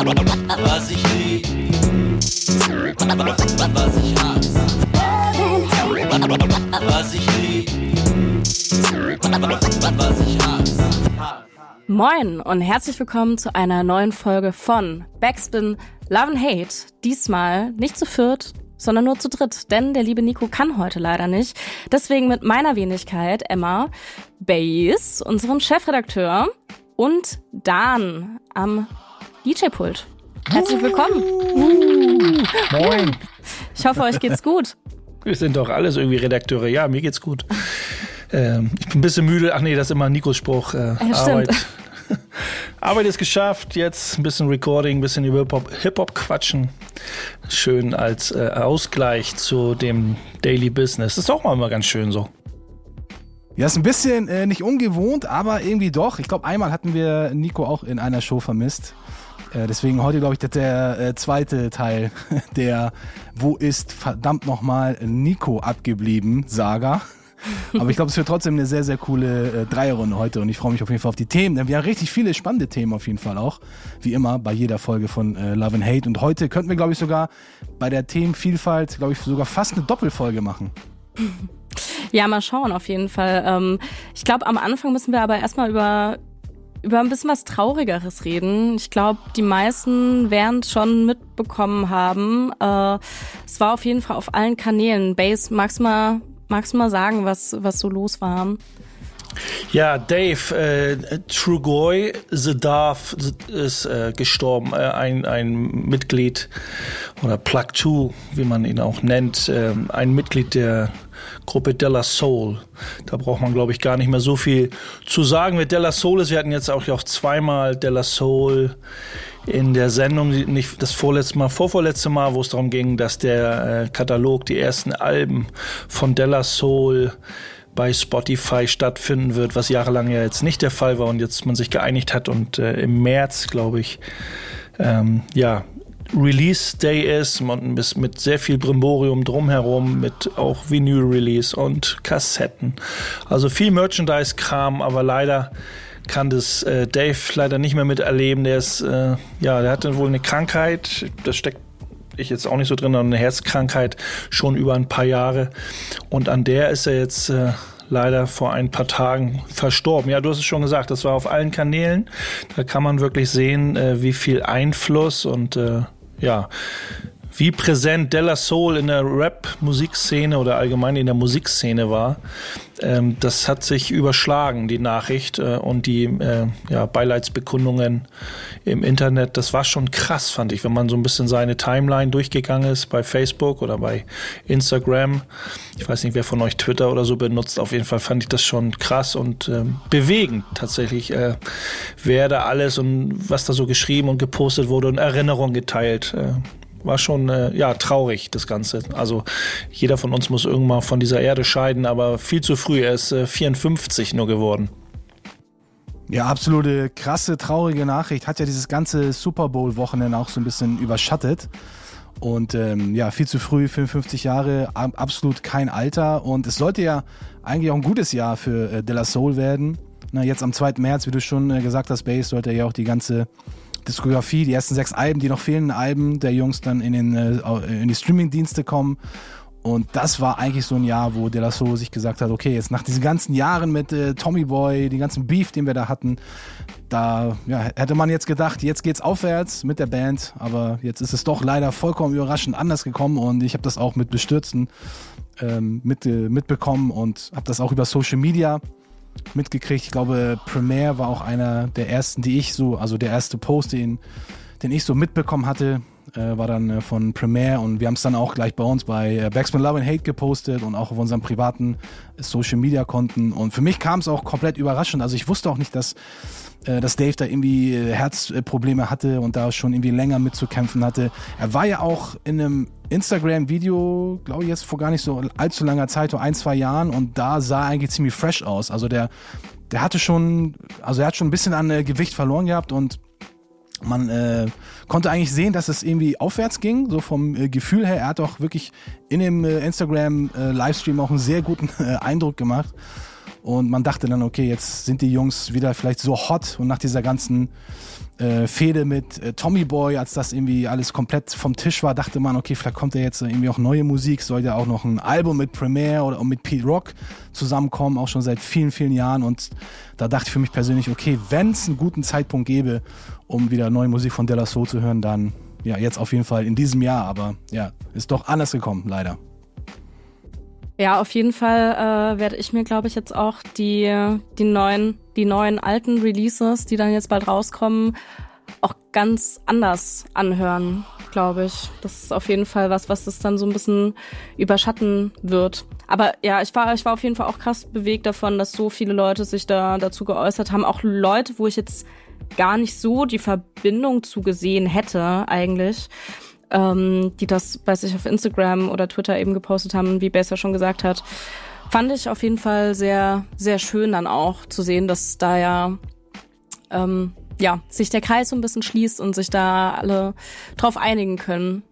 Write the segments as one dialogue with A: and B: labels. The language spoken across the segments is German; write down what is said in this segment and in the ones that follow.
A: Was ich lieb, was ich hasse. Was ich lieb, was ich hasse.
B: Moin und herzlich willkommen zu einer neuen Folge von Backspin Love and Hate. Diesmal nicht zu viert, sondern nur zu dritt, denn der liebe Nico kann heute leider nicht. Deswegen mit meiner Wenigkeit Emma, Bays, unserem Chefredakteur und Dan am DJ-Pult. Herzlich willkommen.
C: Moin.
B: Ich hoffe, euch geht's gut.
C: Wir sind doch alles irgendwie Redakteure. Ja, mir geht's gut. Ähm, ich bin ein bisschen müde. Ach nee, das ist immer Nikos Spruch. Äh,
B: stimmt.
C: Arbeit. Arbeit ist geschafft. Jetzt ein bisschen Recording, ein bisschen über Hip-Hop Hip quatschen. Schön als äh, Ausgleich zu dem Daily Business. Das ist auch mal immer ganz schön so.
D: Ja, ist ein bisschen äh, nicht ungewohnt, aber irgendwie doch. Ich glaube, einmal hatten wir Nico auch in einer Show vermisst. Äh, deswegen heute, glaube ich, der, äh, zweite Teil der Wo ist verdammt nochmal Nico abgeblieben Saga. Aber ich glaube, es wird trotzdem eine sehr, sehr coole äh, Dreierrunde heute und ich freue mich auf jeden Fall auf die Themen, denn wir haben richtig viele spannende Themen auf jeden Fall auch. Wie immer bei jeder Folge von äh, Love and Hate. Und heute könnten wir, glaube ich, sogar bei der Themenvielfalt, glaube ich, sogar fast eine Doppelfolge machen.
B: Ja, mal schauen auf jeden Fall. Ähm, ich glaube, am Anfang müssen wir aber erstmal über über ein bisschen was Traurigeres reden. Ich glaube, die meisten werden es schon mitbekommen haben. Äh, es war auf jeden Fall auf allen Kanälen. Base, magst du mal, magst du mal sagen, was, was so los war?
C: Ja, Dave, äh, Trugoy Zedav ist äh, gestorben, äh, ein, ein Mitglied oder Plug 2, wie man ihn auch nennt, äh, ein Mitglied der Gruppe Della Soul. Da braucht man, glaube ich, gar nicht mehr so viel zu sagen. Wer Della Soul ist, wir hatten jetzt auch, auch zweimal Della Soul in der Sendung, nicht das vorletzte Mal, vorvorletzte Mal, wo es darum ging, dass der äh, Katalog, die ersten Alben von Della Soul bei Spotify stattfinden wird, was jahrelang ja jetzt nicht der Fall war und jetzt man sich geeinigt hat und äh, im März, glaube ich, ähm, ja, Release Day ist mit, mit sehr viel Brimborium drumherum, mit auch Vinyl-Release und Kassetten. Also viel Merchandise-Kram, aber leider kann das äh, Dave leider nicht mehr miterleben. Der ist, äh, ja, der hatte wohl eine Krankheit, das steckt ich jetzt auch nicht so drin, eine Herzkrankheit schon über ein paar Jahre. Und an der ist er jetzt äh, leider vor ein paar Tagen verstorben. Ja, du hast es schon gesagt, das war auf allen Kanälen. Da kann man wirklich sehen, äh, wie viel Einfluss und äh, ja, wie präsent Della Soul in der Rap-Musikszene oder allgemein in der Musikszene war. Ähm, das hat sich überschlagen, die Nachricht äh, und die äh, ja, Beileidsbekundungen im Internet. Das war schon krass, fand ich, wenn man so ein bisschen seine Timeline durchgegangen ist bei Facebook oder bei Instagram. Ich weiß nicht, wer von euch Twitter oder so benutzt. Auf jeden Fall fand ich das schon krass und äh, bewegend tatsächlich, äh, wer da alles und was da so geschrieben und gepostet wurde und Erinnerungen geteilt. War schon äh, ja traurig das Ganze. Also jeder von uns muss irgendwann von dieser Erde scheiden, aber viel zu früh. Er ist äh, 54 nur geworden.
D: Ja, absolute krasse, traurige Nachricht. Hat ja dieses ganze Super Bowl-Wochenende auch so ein bisschen überschattet. Und ähm, ja, viel zu früh, 55 Jahre, absolut kein Alter. Und es sollte ja eigentlich auch ein gutes Jahr für äh, De La Soul werden. Na, jetzt am 2. März, wie du schon äh, gesagt hast, Base, sollte ja auch die ganze Diskografie, die ersten sechs Alben, die noch fehlenden Alben der Jungs dann in, den, äh, in die Streaming-Dienste kommen. Und das war eigentlich so ein Jahr, wo De La Soul sich gesagt hat, okay, jetzt nach diesen ganzen Jahren mit äh, Tommy Boy, die ganzen Beef, den wir da hatten, da ja, hätte man jetzt gedacht, jetzt geht's aufwärts mit der Band, aber jetzt ist es doch leider vollkommen überraschend anders gekommen und ich habe das auch mit Bestürzen ähm, mit, äh, mitbekommen und habe das auch über Social Media mitgekriegt. Ich glaube, Premiere war auch einer der ersten, die ich so, also der erste Post, den, den ich so mitbekommen hatte, äh, war dann äh, von Premiere und wir haben es dann auch gleich bei uns bei äh, Backspin Love and Hate gepostet und auch auf unseren privaten Social Media Konten. Und für mich kam es auch komplett überraschend. Also ich wusste auch nicht, dass dass Dave da irgendwie äh, Herzprobleme hatte und da schon irgendwie länger mitzukämpfen hatte. Er war ja auch in einem Instagram-Video, glaube ich, jetzt vor gar nicht so allzu langer Zeit, so ein, zwei Jahren, und da sah er eigentlich ziemlich fresh aus. Also der, der hatte schon, also er hat schon ein bisschen an äh, Gewicht verloren gehabt und man äh, konnte eigentlich sehen, dass es irgendwie aufwärts ging, so vom äh, Gefühl her. Er hat auch wirklich in dem äh, Instagram-Livestream auch einen sehr guten Eindruck gemacht. Und man dachte dann, okay, jetzt sind die Jungs wieder vielleicht so hot und nach dieser ganzen äh, Fehde mit äh, Tommy Boy, als das irgendwie alles komplett vom Tisch war, dachte man, okay, vielleicht kommt ja jetzt irgendwie auch neue Musik, soll ja auch noch ein Album mit Premiere oder mit Pete Rock zusammenkommen, auch schon seit vielen, vielen Jahren. Und da dachte ich für mich persönlich, okay, wenn es einen guten Zeitpunkt gäbe, um wieder neue Musik von Della Soul zu hören, dann ja, jetzt auf jeden Fall in diesem Jahr, aber ja, ist doch anders gekommen, leider.
B: Ja, auf jeden Fall äh, werde ich mir, glaube ich, jetzt auch die, die neuen, die neuen alten Releases, die dann jetzt bald rauskommen, auch ganz anders anhören, glaube ich. Das ist auf jeden Fall was, was das dann so ein bisschen überschatten wird. Aber ja, ich war, ich war auf jeden Fall auch krass bewegt davon, dass so viele Leute sich da dazu geäußert haben. Auch Leute, wo ich jetzt gar nicht so die Verbindung zu gesehen hätte, eigentlich ähm, die das bei sich auf Instagram oder Twitter eben gepostet haben, wie Bess ja schon gesagt hat. Fand ich auf jeden Fall sehr, sehr schön dann auch zu sehen, dass da ja, ähm, ja, sich der Kreis so ein bisschen schließt und sich da alle drauf einigen können.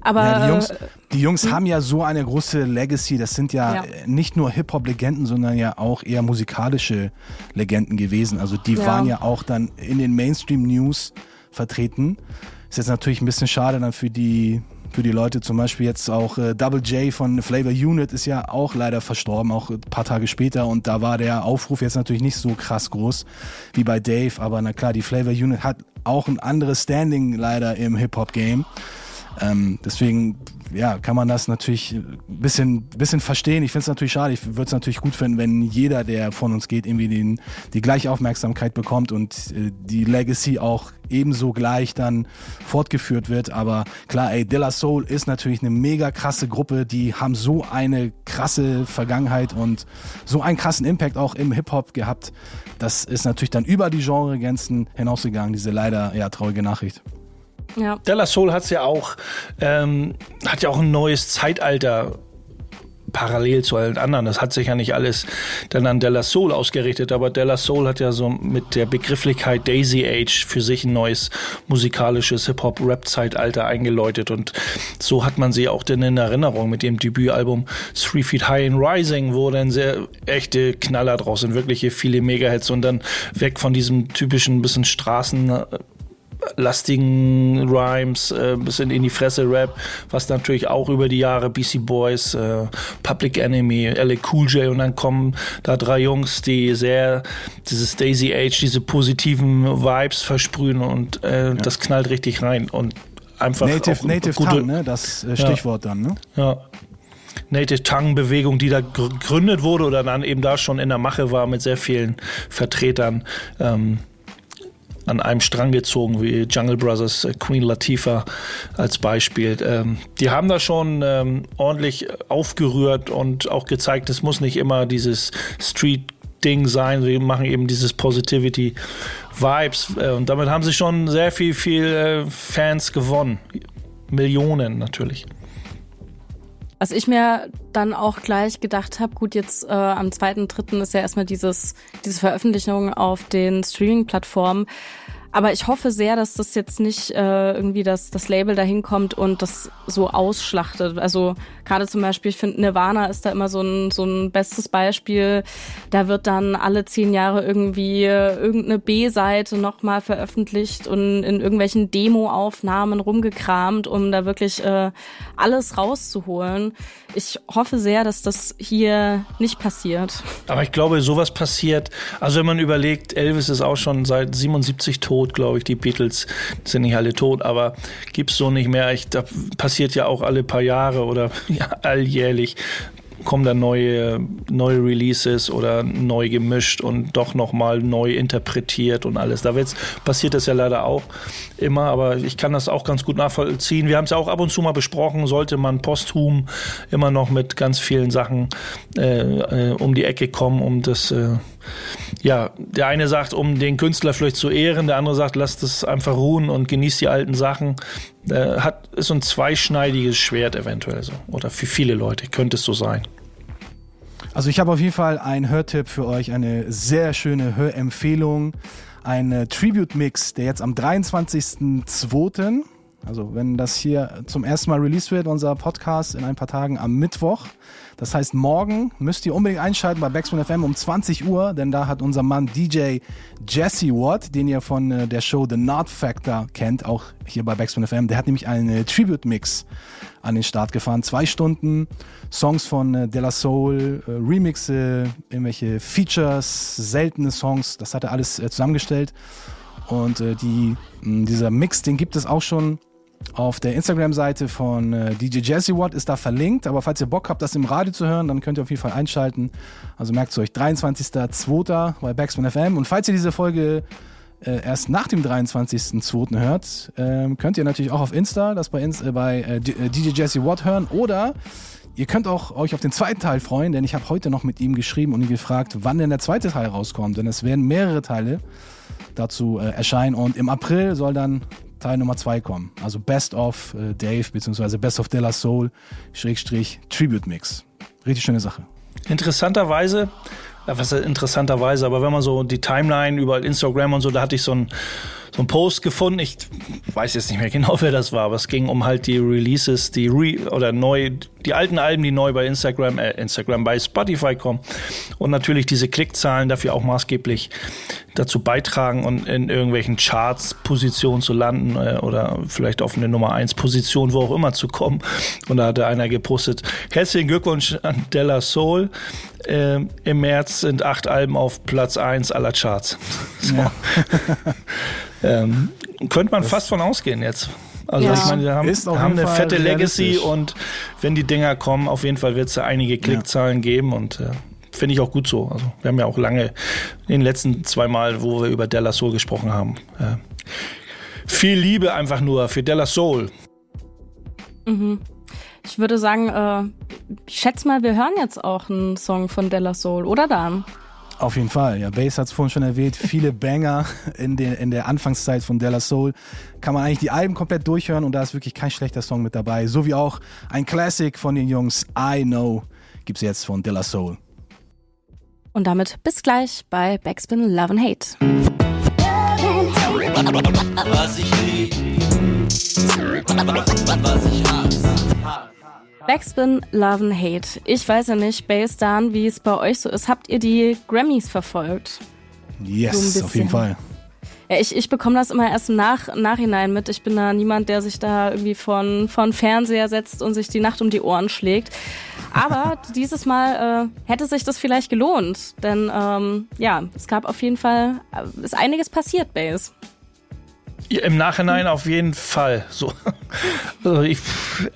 B: Aber
D: ja, die Jungs,
B: äh,
D: die Jungs haben ja so eine große Legacy. Das sind ja,
B: Ja.
D: nicht nur Hip-Hop-Legenden, sondern ja auch eher musikalische Legenden gewesen. Also die
B: Ja.
D: waren ja auch dann in den Mainstream-News vertreten. Ist jetzt natürlich ein bisschen schade dann für die für die Leute. Zum Beispiel jetzt auch äh, Double J von Flavor Unit ist ja auch leider verstorben, auch ein paar Tage später. Und da war der Aufruf jetzt natürlich nicht so krass groß wie bei Dave, aber na klar, die Flavor Unit hat auch ein anderes Standing leider im Hip-Hop-Game. Ähm, deswegen ja, kann man das natürlich ein bisschen, bisschen verstehen. Ich finde es natürlich schade. Ich würde es natürlich gut finden, wenn jeder, der von uns geht, irgendwie den, die gleiche Aufmerksamkeit bekommt und äh, die Legacy auch ebenso gleich dann fortgeführt wird. Aber klar, ey, De La Soul ist natürlich eine mega krasse Gruppe. Die haben so eine krasse Vergangenheit und so einen krassen Impact auch im Hip-Hop gehabt. Das ist natürlich dann über die Genregrenzen hinausgegangen, diese leider ja traurige Nachricht.
B: Ja.
C: Della Soul hat's ja auch, ähm, hat ja auch ein neues Zeitalter parallel zu allen anderen. Das hat sich ja nicht alles dann an Della Soul ausgerichtet, aber Della Soul hat ja so mit der Begrifflichkeit Daisy Age für sich ein neues musikalisches Hip-Hop-Rap-Zeitalter eingeläutet und so hat man sie auch denn in Erinnerung mit dem Debütalbum Three Feet High and Rising, wo dann sehr echte Knaller draus sind, wirkliche viele Megahits und dann weg von diesem typischen bisschen Straßen lastigen Rhymes, äh, ein bisschen in die Fresse Rap, was natürlich auch über die Jahre BC Boys, äh, Public Enemy, LA Cool J und dann kommen da drei Jungs, die sehr dieses Daisy Age, diese positiven Vibes versprühen und äh, das knallt richtig rein und einfach
D: Native, Native
C: gute,
D: Tongue, ne? das äh, Stichwort dann. Ne?
C: ja. Native Tongue Bewegung, die da gr- gegründet wurde oder dann eben da schon in der Mache war mit sehr vielen Vertretern ähm, an einem Strang gezogen, wie Jungle Brothers, äh, Queen Latifah als Beispiel. Ähm, die haben da schon ähm, ordentlich aufgerührt und auch gezeigt, es muss nicht immer dieses Street Ding sein. Wir machen eben dieses Positivity Vibes äh, und damit haben sie schon sehr viel, viel äh, Fans gewonnen. Millionen natürlich.
B: Was ich mir dann auch gleich gedacht habe, gut, jetzt äh, am 2.3. ist ja erstmal dieses, diese Veröffentlichung auf den Streaming-Plattformen. Aber ich hoffe sehr, dass das jetzt nicht äh, irgendwie das, das Label dahin kommt und das so ausschlachtet. Also gerade zum Beispiel, ich finde Nirvana ist da immer so ein, so ein bestes Beispiel. Da wird dann alle zehn Jahre irgendwie äh, irgendeine B-Seite nochmal veröffentlicht und in irgendwelchen Demo-Aufnahmen rumgekramt, um da wirklich äh, alles rauszuholen. Ich hoffe sehr, dass das hier nicht passiert.
C: Aber ich glaube, sowas passiert. Also wenn man überlegt, Elvis ist auch schon seit 77 tot, glaube ich. Die Beatles sind nicht alle tot, aber gibt's so nicht mehr. Ich, da passiert ja auch alle paar Jahre oder ja, alljährlich kommen da neue, neue Releases oder neu gemischt und doch nochmal neu interpretiert und alles. Da wird's, passiert das ja leider auch immer, aber ich kann das auch ganz gut nachvollziehen. Wir haben es ja auch ab und zu mal besprochen, sollte man posthum immer noch mit ganz vielen Sachen äh, äh, um die Ecke kommen, um das, äh, ja, der eine sagt, um den Künstler vielleicht zu ehren, der andere sagt, lasst es einfach ruhen und genießt die alten Sachen. Äh, hat, ist so ein zweischneidiges Schwert eventuell so. Oder für viele Leute könnte es so sein.
D: Also ich habe auf jeden Fall einen Hörtipp für euch, eine sehr schöne Hörempfehlung. Ein äh, Tribute-Mix, der jetzt am 23.02. Also wenn das hier zum ersten Mal released wird, unser Podcast in ein paar Tagen am Mittwoch. Das heißt, morgen müsst ihr unbedingt einschalten bei Backspin FM um 20 Uhr, denn da hat unser Mann DJ Jesse Watt, den ihr von äh, der Show The Nerd Factor kennt, auch hier bei Backspin FM, der hat nämlich einen äh, Tribute-Mix an den Start gefahren. Zwei Stunden, Songs von äh, De La Soul, Remixe, irgendwelche Features, seltene Songs, das hat er alles zusammengestellt. Und äh, die, mh, dieser Mix, den gibt es auch schon auf der Instagram-Seite von äh, DJ Jesse Watt, ist da verlinkt. Aber falls ihr Bock habt, das im Radio zu hören, dann könnt ihr auf jeden Fall einschalten. Also merkt es euch, 23.02. bei Backspin FM. Und falls ihr diese Folge äh, erst nach dem 23.02. hört, ähm, könnt ihr natürlich auch auf Insta das bei, Inst äh, bei äh, äh, DJ Jesse Watt hören oder Ihr könnt auch euch auf den zweiten Teil freuen, denn ich habe heute noch mit ihm geschrieben und ihn gefragt, wann denn der zweite Teil rauskommt. Denn es werden mehrere Teile dazu äh, erscheinen und im April soll dann Teil Nummer zwei kommen. Also Best of äh, Dave beziehungsweise Best of De La Soul Schrägstrich Tribute Mix. Richtig schöne Sache.
C: Interessanterweise, ja, was ist interessanterweise, aber wenn man so die Timeline über Instagram und so, da hatte ich so ein so einen Post gefunden. Ich weiß jetzt nicht mehr genau, wer das war, aber es ging um halt die Releases, die Re oder neu, die alten Alben, die neu bei Instagram, äh, Instagram bei Spotify kommen und natürlich diese Klickzahlen dafür auch maßgeblich dazu beitragen und in irgendwelchen Charts Positionen zu landen äh, oder vielleicht auf eine Nummer 1 Position, wo auch immer zu kommen. Und da hatte einer gepostet, herzlichen Glückwunsch an Della Soul. Äh, Im März sind acht Alben auf Platz 1 aller Charts. So.
D: Ja.
C: ähm, könnte man fast von ausgehen jetzt. Also
B: Ja.
C: ich meine, wir haben, haben eine
D: Fall
C: fette Legacy und wenn die Dinger kommen, auf jeden Fall wird es da einige Klickzahlen geben und äh, finde ich auch gut so. Also wir haben ja auch lange in den letzten zwei Mal, wo wir über Della Soul gesprochen haben, äh, viel Liebe einfach nur für Della Soul.
B: Ich würde sagen, äh, ich schätze mal, wir hören jetzt auch einen Song von Della Soul, oder Dan?
D: Auf jeden Fall, ja. Bass hat es vorhin schon erwähnt. Viele Banger in, den, in der Anfangszeit von Della Soul. Kann man eigentlich die Alben komplett durchhören und da ist wirklich kein schlechter Song mit dabei. So wie auch ein Classic von den Jungs I Know gibt's jetzt von Della Soul.
B: Und damit bis gleich bei Backspin Love and Hate.
A: Was ich lieb, was ich hasse.
B: Backspin Love and Hate. Ich weiß ja nicht, Bass Dan, wie es bei euch so ist. Habt ihr die Grammys verfolgt? So
D: Yes, auf jeden. Fall.
B: Ja, ich, ich bekomme das immer erst im Nach Nachhinein mit. Ich bin da niemand, der sich da irgendwie von, von Fernseher setzt und sich die Nacht um die Ohren schlägt. Aber dieses Mal äh, hätte sich das vielleicht gelohnt. Denn ähm, ja, es gab auf jeden Fall, äh, ist einiges passiert, Bass.
C: Im Nachhinein auf jeden Fall. So. Also ich,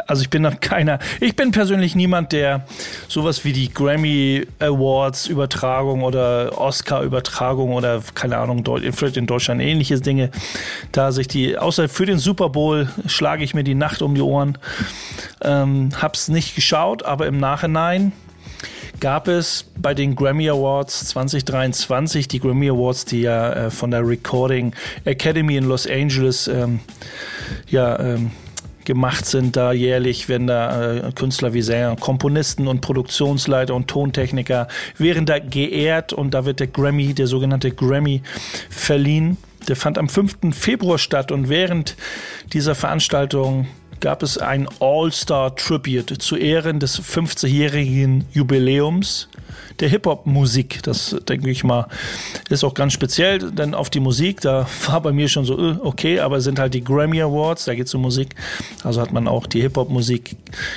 C: also ich bin noch keiner. Ich bin persönlich niemand, der sowas wie die Grammy Awards Übertragung oder Oscar Übertragung oder keine Ahnung, vielleicht in Deutschland ähnliche Dinge, da sich die, außer für den Super Bowl schlage ich mir die Nacht um die Ohren. Ähm, hab's nicht geschaut, aber im Nachhinein gab es bei den Grammy Awards 2023, die Grammy Awards, die ja äh, von der Recording Academy in Los Angeles ähm, ja, ähm, gemacht sind, da jährlich werden da äh, Künstler wie Sänger, Komponisten und Produktionsleiter und Tontechniker wären da geehrt und da wird der Grammy, der sogenannte Grammy, verliehen. Der fand am 5. Februar statt und während dieser Veranstaltung gab es ein All-Star-Tribute zu Ehren des 50-jährigen Jubiläums der Hip-Hop-Musik. Das denke ich mal, ist auch ganz speziell, denn auf die Musik, da war bei mir schon so, äh, okay, aber es sind halt die Grammy Awards, da geht es um Musik. Also hat man auch die Hip-Hop-Musik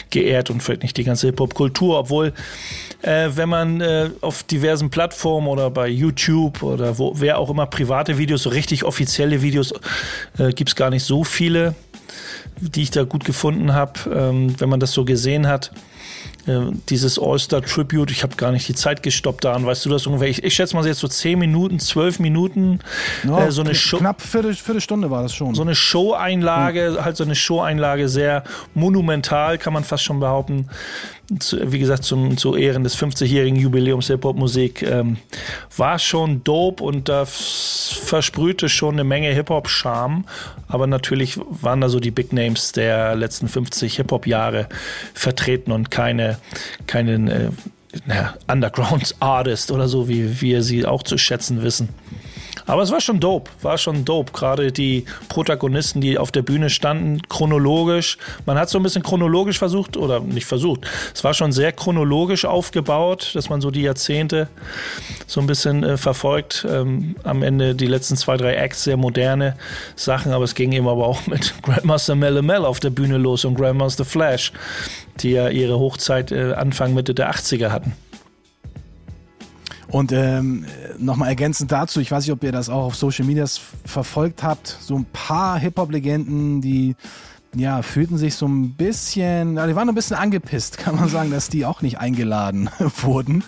C: geehrt und vielleicht nicht die ganze Hip-Hop-Kultur, obwohl, äh, wenn man äh, auf diversen Plattformen oder bei YouTube oder wo, wer auch immer private Videos, so richtig offizielle Videos, äh, gibt es gar nicht so viele die ich da gut gefunden habe, ähm, wenn man das so gesehen hat. Äh, dieses All-Star Tribute, ich habe gar nicht die Zeit gestoppt daran, weißt du das ungefähr? Ich, ich schätze mal jetzt so 10 Minuten, 12 Minuten,
D: Ja,
C: äh, so eine Show.
D: Knapp Viertel, Viertelstunde war das schon.
C: So eine Show-Einlage, halt so eine Show-Einlage, sehr monumental, kann man fast schon behaupten. Zu, wie gesagt, zum, zu Ehren des 50-jährigen Jubiläums der Hip-Hop-Musik. Ähm, war schon dope und da versprühte schon eine Menge Hip-Hop-Charme. Aber natürlich waren da so die Big Names der letzten 50 Hip-Hop-Jahre vertreten und keine, keinen äh, naja, Underground-Artist oder so, wie wir sie auch zu schätzen wissen. Aber es war schon dope, war schon dope. Gerade die Protagonisten, die auf der Bühne standen, chronologisch. Man hat so ein bisschen chronologisch versucht, oder nicht versucht, es war schon sehr chronologisch aufgebaut, dass man so die Jahrzehnte so ein bisschen äh, verfolgt. Ähm, am Ende die letzten zwei, drei Acts, sehr moderne Sachen, aber es ging eben aber auch mit Grandmaster Mel Mel auf der Bühne los und Grandmaster Flash, die ja ihre Hochzeit äh, Anfang, Mitte der 80er hatten.
D: Und ähm, nochmal ergänzend dazu, ich weiß nicht, ob ihr das auch auf Social Medias verfolgt habt, so ein paar Hip-Hop-Legenden, die ja, fühlten sich so ein bisschen, die waren ein bisschen angepisst, kann man sagen, dass die auch nicht eingeladen wurden.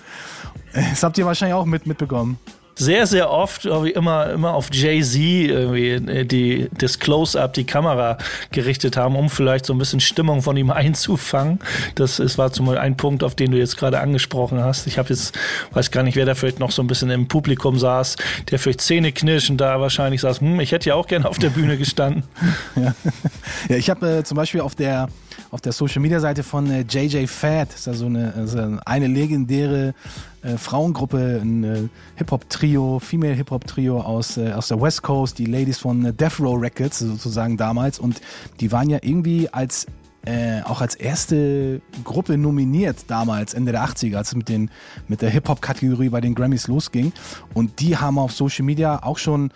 D: Das habt ihr wahrscheinlich auch mit, mitbekommen
C: sehr, sehr oft immer, immer auf Jay-Z irgendwie äh, die, das Close-Up, die Kamera gerichtet haben, um vielleicht so ein bisschen Stimmung von ihm einzufangen. Das ist, war zum Beispiel ein Punkt, auf den du jetzt gerade angesprochen hast. Ich habe jetzt, weiß gar nicht, wer da vielleicht noch so ein bisschen im Publikum saß, der vielleicht zähneknirschend da wahrscheinlich saß, hm, ich hätte ja auch gerne auf der Bühne gestanden.
D: ja. ja, ich habe äh, zum Beispiel auf der auf der Social Media Seite von äh, JJ Fad, ist ja so eine, also eine legendäre äh, Frauengruppe, ein äh, Hip-Hop-Trio, Female Hip-Hop-Trio aus, äh, aus der West Coast, die Ladies von äh, Death Row Records sozusagen damals. Und die waren ja irgendwie als äh, auch als erste Gruppe nominiert damals, Ende der 80er, als es mit, den, mit der Hip-Hop-Kategorie bei den Grammys losging. Und die haben auf Social Media auch schon,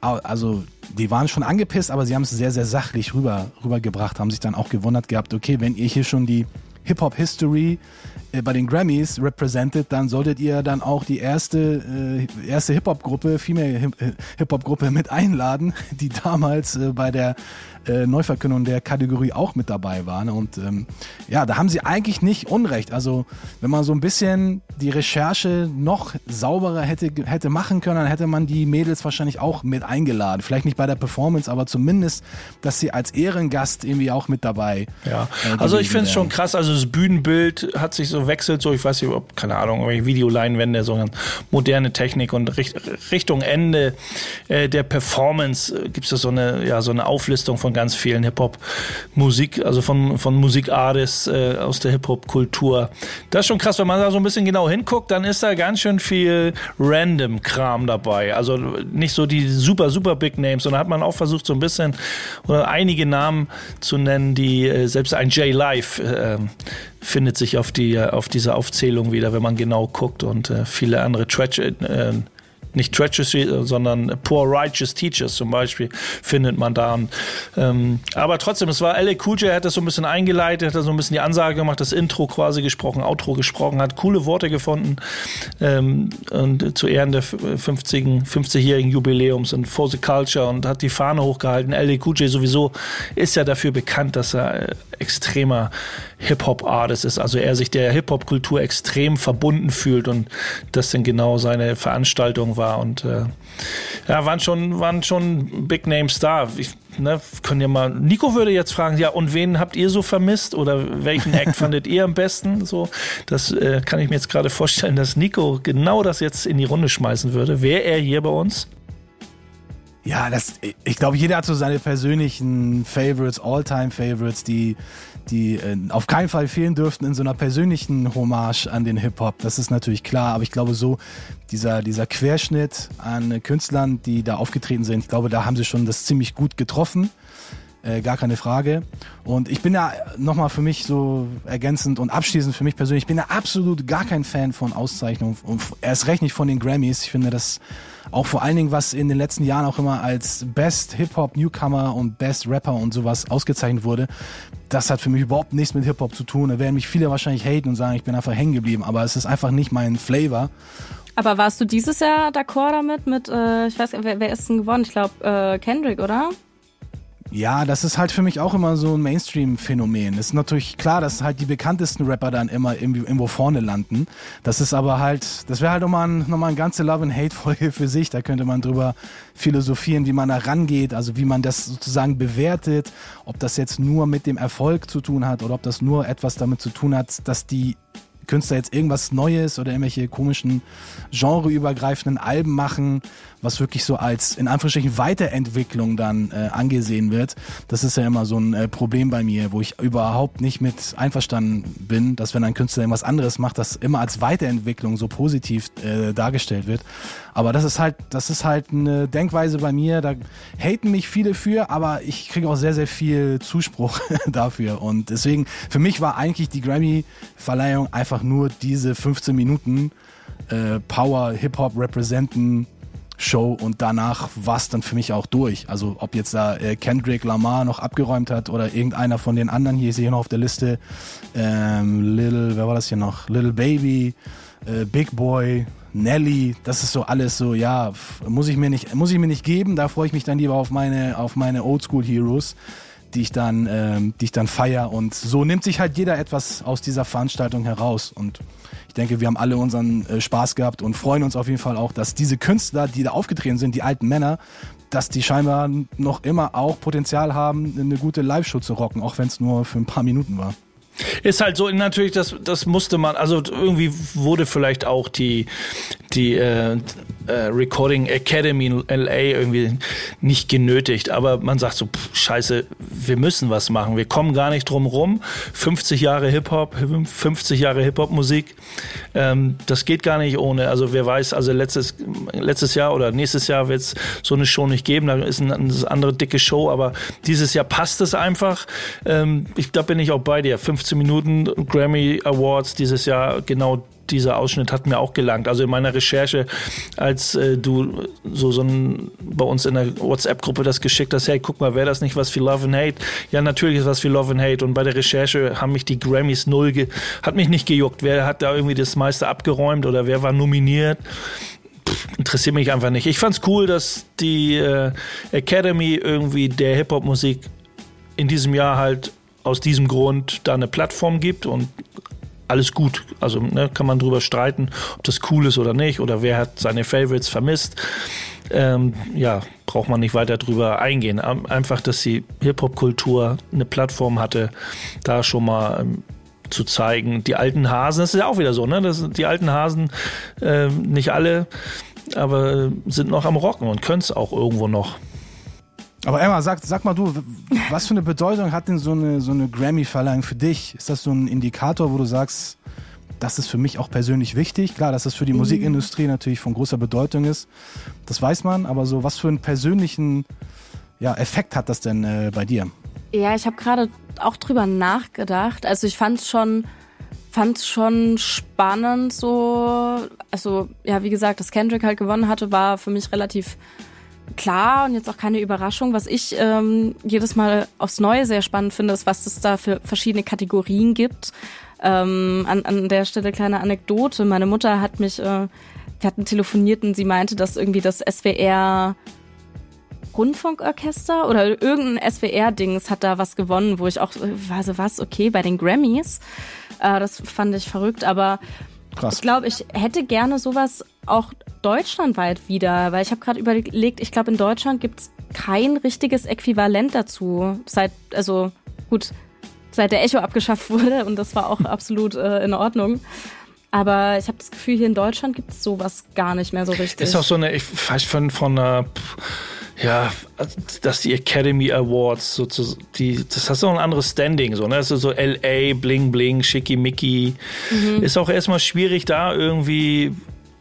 D: also die waren schon angepisst, aber sie haben es sehr, sehr sachlich rüber, rübergebracht, haben sich dann auch gewundert gehabt, okay, wenn ihr hier schon die Hip-Hop-History bei den Grammys represented, dann solltet ihr dann auch die erste, äh, erste Hip-Hop-Gruppe, Female Hip-Hop-Gruppe mit einladen, die damals äh, bei der äh, Neuverkündung der Kategorie auch mit dabei waren. Und ähm, ja, da haben sie eigentlich nicht Unrecht. Also wenn man so ein bisschen die Recherche noch sauberer hätte, hätte machen können, dann hätte man die Mädels wahrscheinlich auch mit eingeladen. Vielleicht nicht bei der Performance, aber zumindest, dass sie als Ehrengast irgendwie auch mit dabei.
C: Ja, äh, also ich finde es schon krass. Also das Bühnenbild hat sich so wechselt, so ich weiß nicht, ob, keine Ahnung, irgendwelche Videoleinwände, so eine moderne Technik und Richtung Ende äh, der Performance äh, gibt es so eine, ja, so eine Auflistung von ganz vielen Hip-Hop-Musik, also von, von Musikartists äh, aus der Hip-Hop-Kultur. Das ist schon krass, wenn man da so ein bisschen genau hinguckt, dann ist da ganz schön viel Random-Kram dabei. Also nicht so die super, super Big Names, sondern hat man auch versucht, so ein bisschen oder einige Namen zu nennen, die äh, selbst ein J Live äh, findet sich auf, die, auf dieser Aufzählung wieder, wenn man genau guckt und äh, viele andere Trash, äh, nicht Treachery, sondern Poor Righteous Teachers zum Beispiel findet man da. Und, ähm, aber trotzdem, es war L.A. Cool J, hat das so ein bisschen eingeleitet, hat so ein bisschen die Ansage gemacht, das Intro quasi gesprochen, Outro gesprochen, hat coole Worte gefunden ähm, und zu Ehren der 50, 50-jährigen Jubiläums und For the Culture und hat die Fahne hochgehalten. L.A. Cool J sowieso ist ja dafür bekannt, dass er äh, extremer Hip-Hop-Artist ist, also er sich der Hip-Hop-Kultur extrem verbunden fühlt und das sind genau seine Veranstaltungen war. Und äh, ja, waren schon, waren schon Big Names da. Ich, ne, können ja mal. Nico würde jetzt fragen, ja, und wen habt ihr so vermisst oder welchen Act fandet ihr am besten? So, das äh, kann ich mir jetzt gerade vorstellen, dass Nico genau das jetzt in die Runde schmeißen würde. Wäre er hier bei uns?
D: Ja, das, ich glaube, jeder hat so seine persönlichen Favorites, All-Time-Favorites, die die äh, auf keinen Fall fehlen dürften in so einer persönlichen Hommage an den Hip-Hop. Das ist natürlich klar, aber ich glaube so, dieser, dieser Querschnitt an Künstlern, die da aufgetreten sind, ich glaube, da haben sie schon das ziemlich gut getroffen. Äh, gar keine Frage. Und ich bin ja nochmal für mich so ergänzend und abschließend für mich persönlich, ich bin ja absolut gar kein Fan von Auszeichnungen und erst recht nicht von den Grammys. Ich finde das auch vor allen Dingen, was in den letzten Jahren auch immer als Best Hip-Hop Newcomer und Best Rapper und sowas ausgezeichnet wurde, das hat für mich überhaupt nichts mit Hip-Hop zu tun. Da werden mich viele wahrscheinlich haten und sagen, ich bin einfach hängen geblieben, aber es ist einfach nicht mein Flavor.
B: Aber warst du dieses Jahr d'accord damit? Mit, äh, ich weiß, wer, wer ist denn gewonnen? Ich glaube, äh, Kendrick, oder?
D: Ja, das ist halt für mich auch immer so ein Mainstream-Phänomen. Ist natürlich klar, dass halt die bekanntesten Rapper dann immer irgendwo vorne landen. Das ist aber halt, das wäre halt nochmal, ein, nochmal eine ganze Love and Hate-Folge für sich. Da könnte man drüber philosophieren, wie man da rangeht, also wie man das sozusagen bewertet, ob das jetzt nur mit dem Erfolg zu tun hat oder ob das nur etwas damit zu tun hat, dass die Künstler jetzt irgendwas Neues oder irgendwelche komischen genreübergreifenden Alben machen, was wirklich so als in Anführungsstrichen Weiterentwicklung dann äh, angesehen wird. Das ist ja immer so ein äh, Problem bei mir, wo ich überhaupt nicht mit einverstanden bin, dass wenn ein Künstler irgendwas anderes macht, das immer als Weiterentwicklung so positiv äh, dargestellt wird. Aber das ist halt, das ist halt eine Denkweise bei mir. Da haten mich viele für, aber ich kriege auch sehr, sehr viel Zuspruch dafür. Und deswegen, für mich war eigentlich die Grammy-Verleihung einfach nur diese 15 Minuten äh, Power Hip-Hop representen Show und danach war es dann für mich auch durch. Also ob jetzt da äh, Kendrick Lamar noch abgeräumt hat oder irgendeiner von den anderen hier, ist hier noch auf der Liste, ähm, Little, wer war das hier noch? Little Baby, äh, Big Boy, Nelly, das ist so alles so, ja, muss ich mir nicht, muss ich mir nicht geben, da freue ich mich dann lieber auf meine, auf meine Oldschool Heroes, die ich dann, ähm, die ich dann feier und so nimmt sich halt jeder etwas aus dieser Veranstaltung heraus und ich denke, wir haben alle unseren äh, Spaß gehabt und freuen uns auf jeden Fall auch, dass diese Künstler, die da aufgetreten sind, die alten Männer, dass die scheinbar noch immer auch Potenzial haben, eine gute Live-Show zu rocken, auch wenn es nur für ein paar Minuten war.
C: Ist halt so, natürlich, das, das musste man, also irgendwie wurde vielleicht auch die, die äh, Recording Academy in LA irgendwie nicht genötigt, aber man sagt so, pff, scheiße, wir müssen was machen, wir kommen gar nicht drum rum. 50 Jahre Hip-Hop, 50 Jahre Hip-Hop-Musik, ähm, das geht gar nicht ohne, also wer weiß, also letztes, letztes Jahr oder nächstes Jahr wird es so eine Show nicht geben, da ist eine, eine andere dicke Show, aber dieses Jahr passt es einfach. Ähm, ich, da bin ich auch bei dir, 15 Minuten Grammy Awards dieses Jahr, genau dieser Ausschnitt hat mir auch gelangt. Also in meiner Recherche, als äh, du so, so ein, bei uns in der WhatsApp-Gruppe das geschickt hast, hey, guck mal, wäre das nicht was für Love and Hate? Ja, natürlich ist was für Love and Hate. Und bei der Recherche haben mich die Grammys null, ge hat mich nicht gejuckt. Wer hat da irgendwie das meiste abgeräumt oder wer war nominiert? interessiert mich einfach nicht. Ich fand's cool, dass die äh, Academy irgendwie der Hip-Hop-Musik in diesem Jahr halt aus diesem Grund da eine Plattform gibt und alles gut. Also ne, kann man drüber streiten, ob das cool ist oder nicht oder wer hat seine Favorites vermisst. Ähm, ja, braucht man nicht weiter drüber eingehen. Einfach, dass die Hip-Hop-Kultur eine Plattform hatte, da schon mal ähm, zu zeigen. Die alten Hasen, das ist ja auch wieder so, ne? Das, die alten Hasen, äh, nicht alle, aber sind noch am Rocken und können es auch irgendwo noch.
D: Aber Emma, sag, sag mal du, was für eine Bedeutung hat denn so eine, so eine Grammy-Verleihung für dich? Ist das so ein Indikator, wo du sagst, das ist für mich auch persönlich wichtig? Klar, dass das für die mhm. Musikindustrie natürlich von großer Bedeutung ist, das weiß man, aber so was für einen persönlichen ja, Effekt hat das denn äh, bei dir?
B: Ja, ich habe gerade auch drüber nachgedacht. Also ich fand es schon, fand's schon spannend so. Also ja, wie gesagt, dass Kendrick halt gewonnen hatte, war für mich relativ klar und jetzt auch keine Überraschung. Was ich ähm, jedes Mal aufs Neue sehr spannend finde, ist, was es da für verschiedene Kategorien gibt. Ähm, an, an der Stelle kleine Anekdote. Meine Mutter hat mich, äh, wir hatten telefoniert und sie meinte, dass irgendwie das SWR Rundfunkorchester oder irgendein SWR-Dings hat da was gewonnen, wo ich auch war so, was, okay, bei den Grammys. Äh, das fand ich verrückt, aber Krass. ich glaube, ich hätte gerne sowas auch deutschlandweit wieder, weil ich habe gerade überlegt, ich glaube, in Deutschland gibt es kein richtiges Äquivalent dazu. Seit, also gut, seit der Echo abgeschafft wurde und das war auch absolut äh, in Ordnung. Aber ich habe das Gefühl, hier in Deutschland gibt es sowas gar nicht mehr so richtig.
C: Ist auch so eine, ich weiß von, von einer, ja, dass die Academy Awards sozusagen, die, das hat so ein anderes Standing, so, ne? Das ist so LA, Bling Bling, Schickimicki. Mhm. Ist auch erstmal schwierig, da irgendwie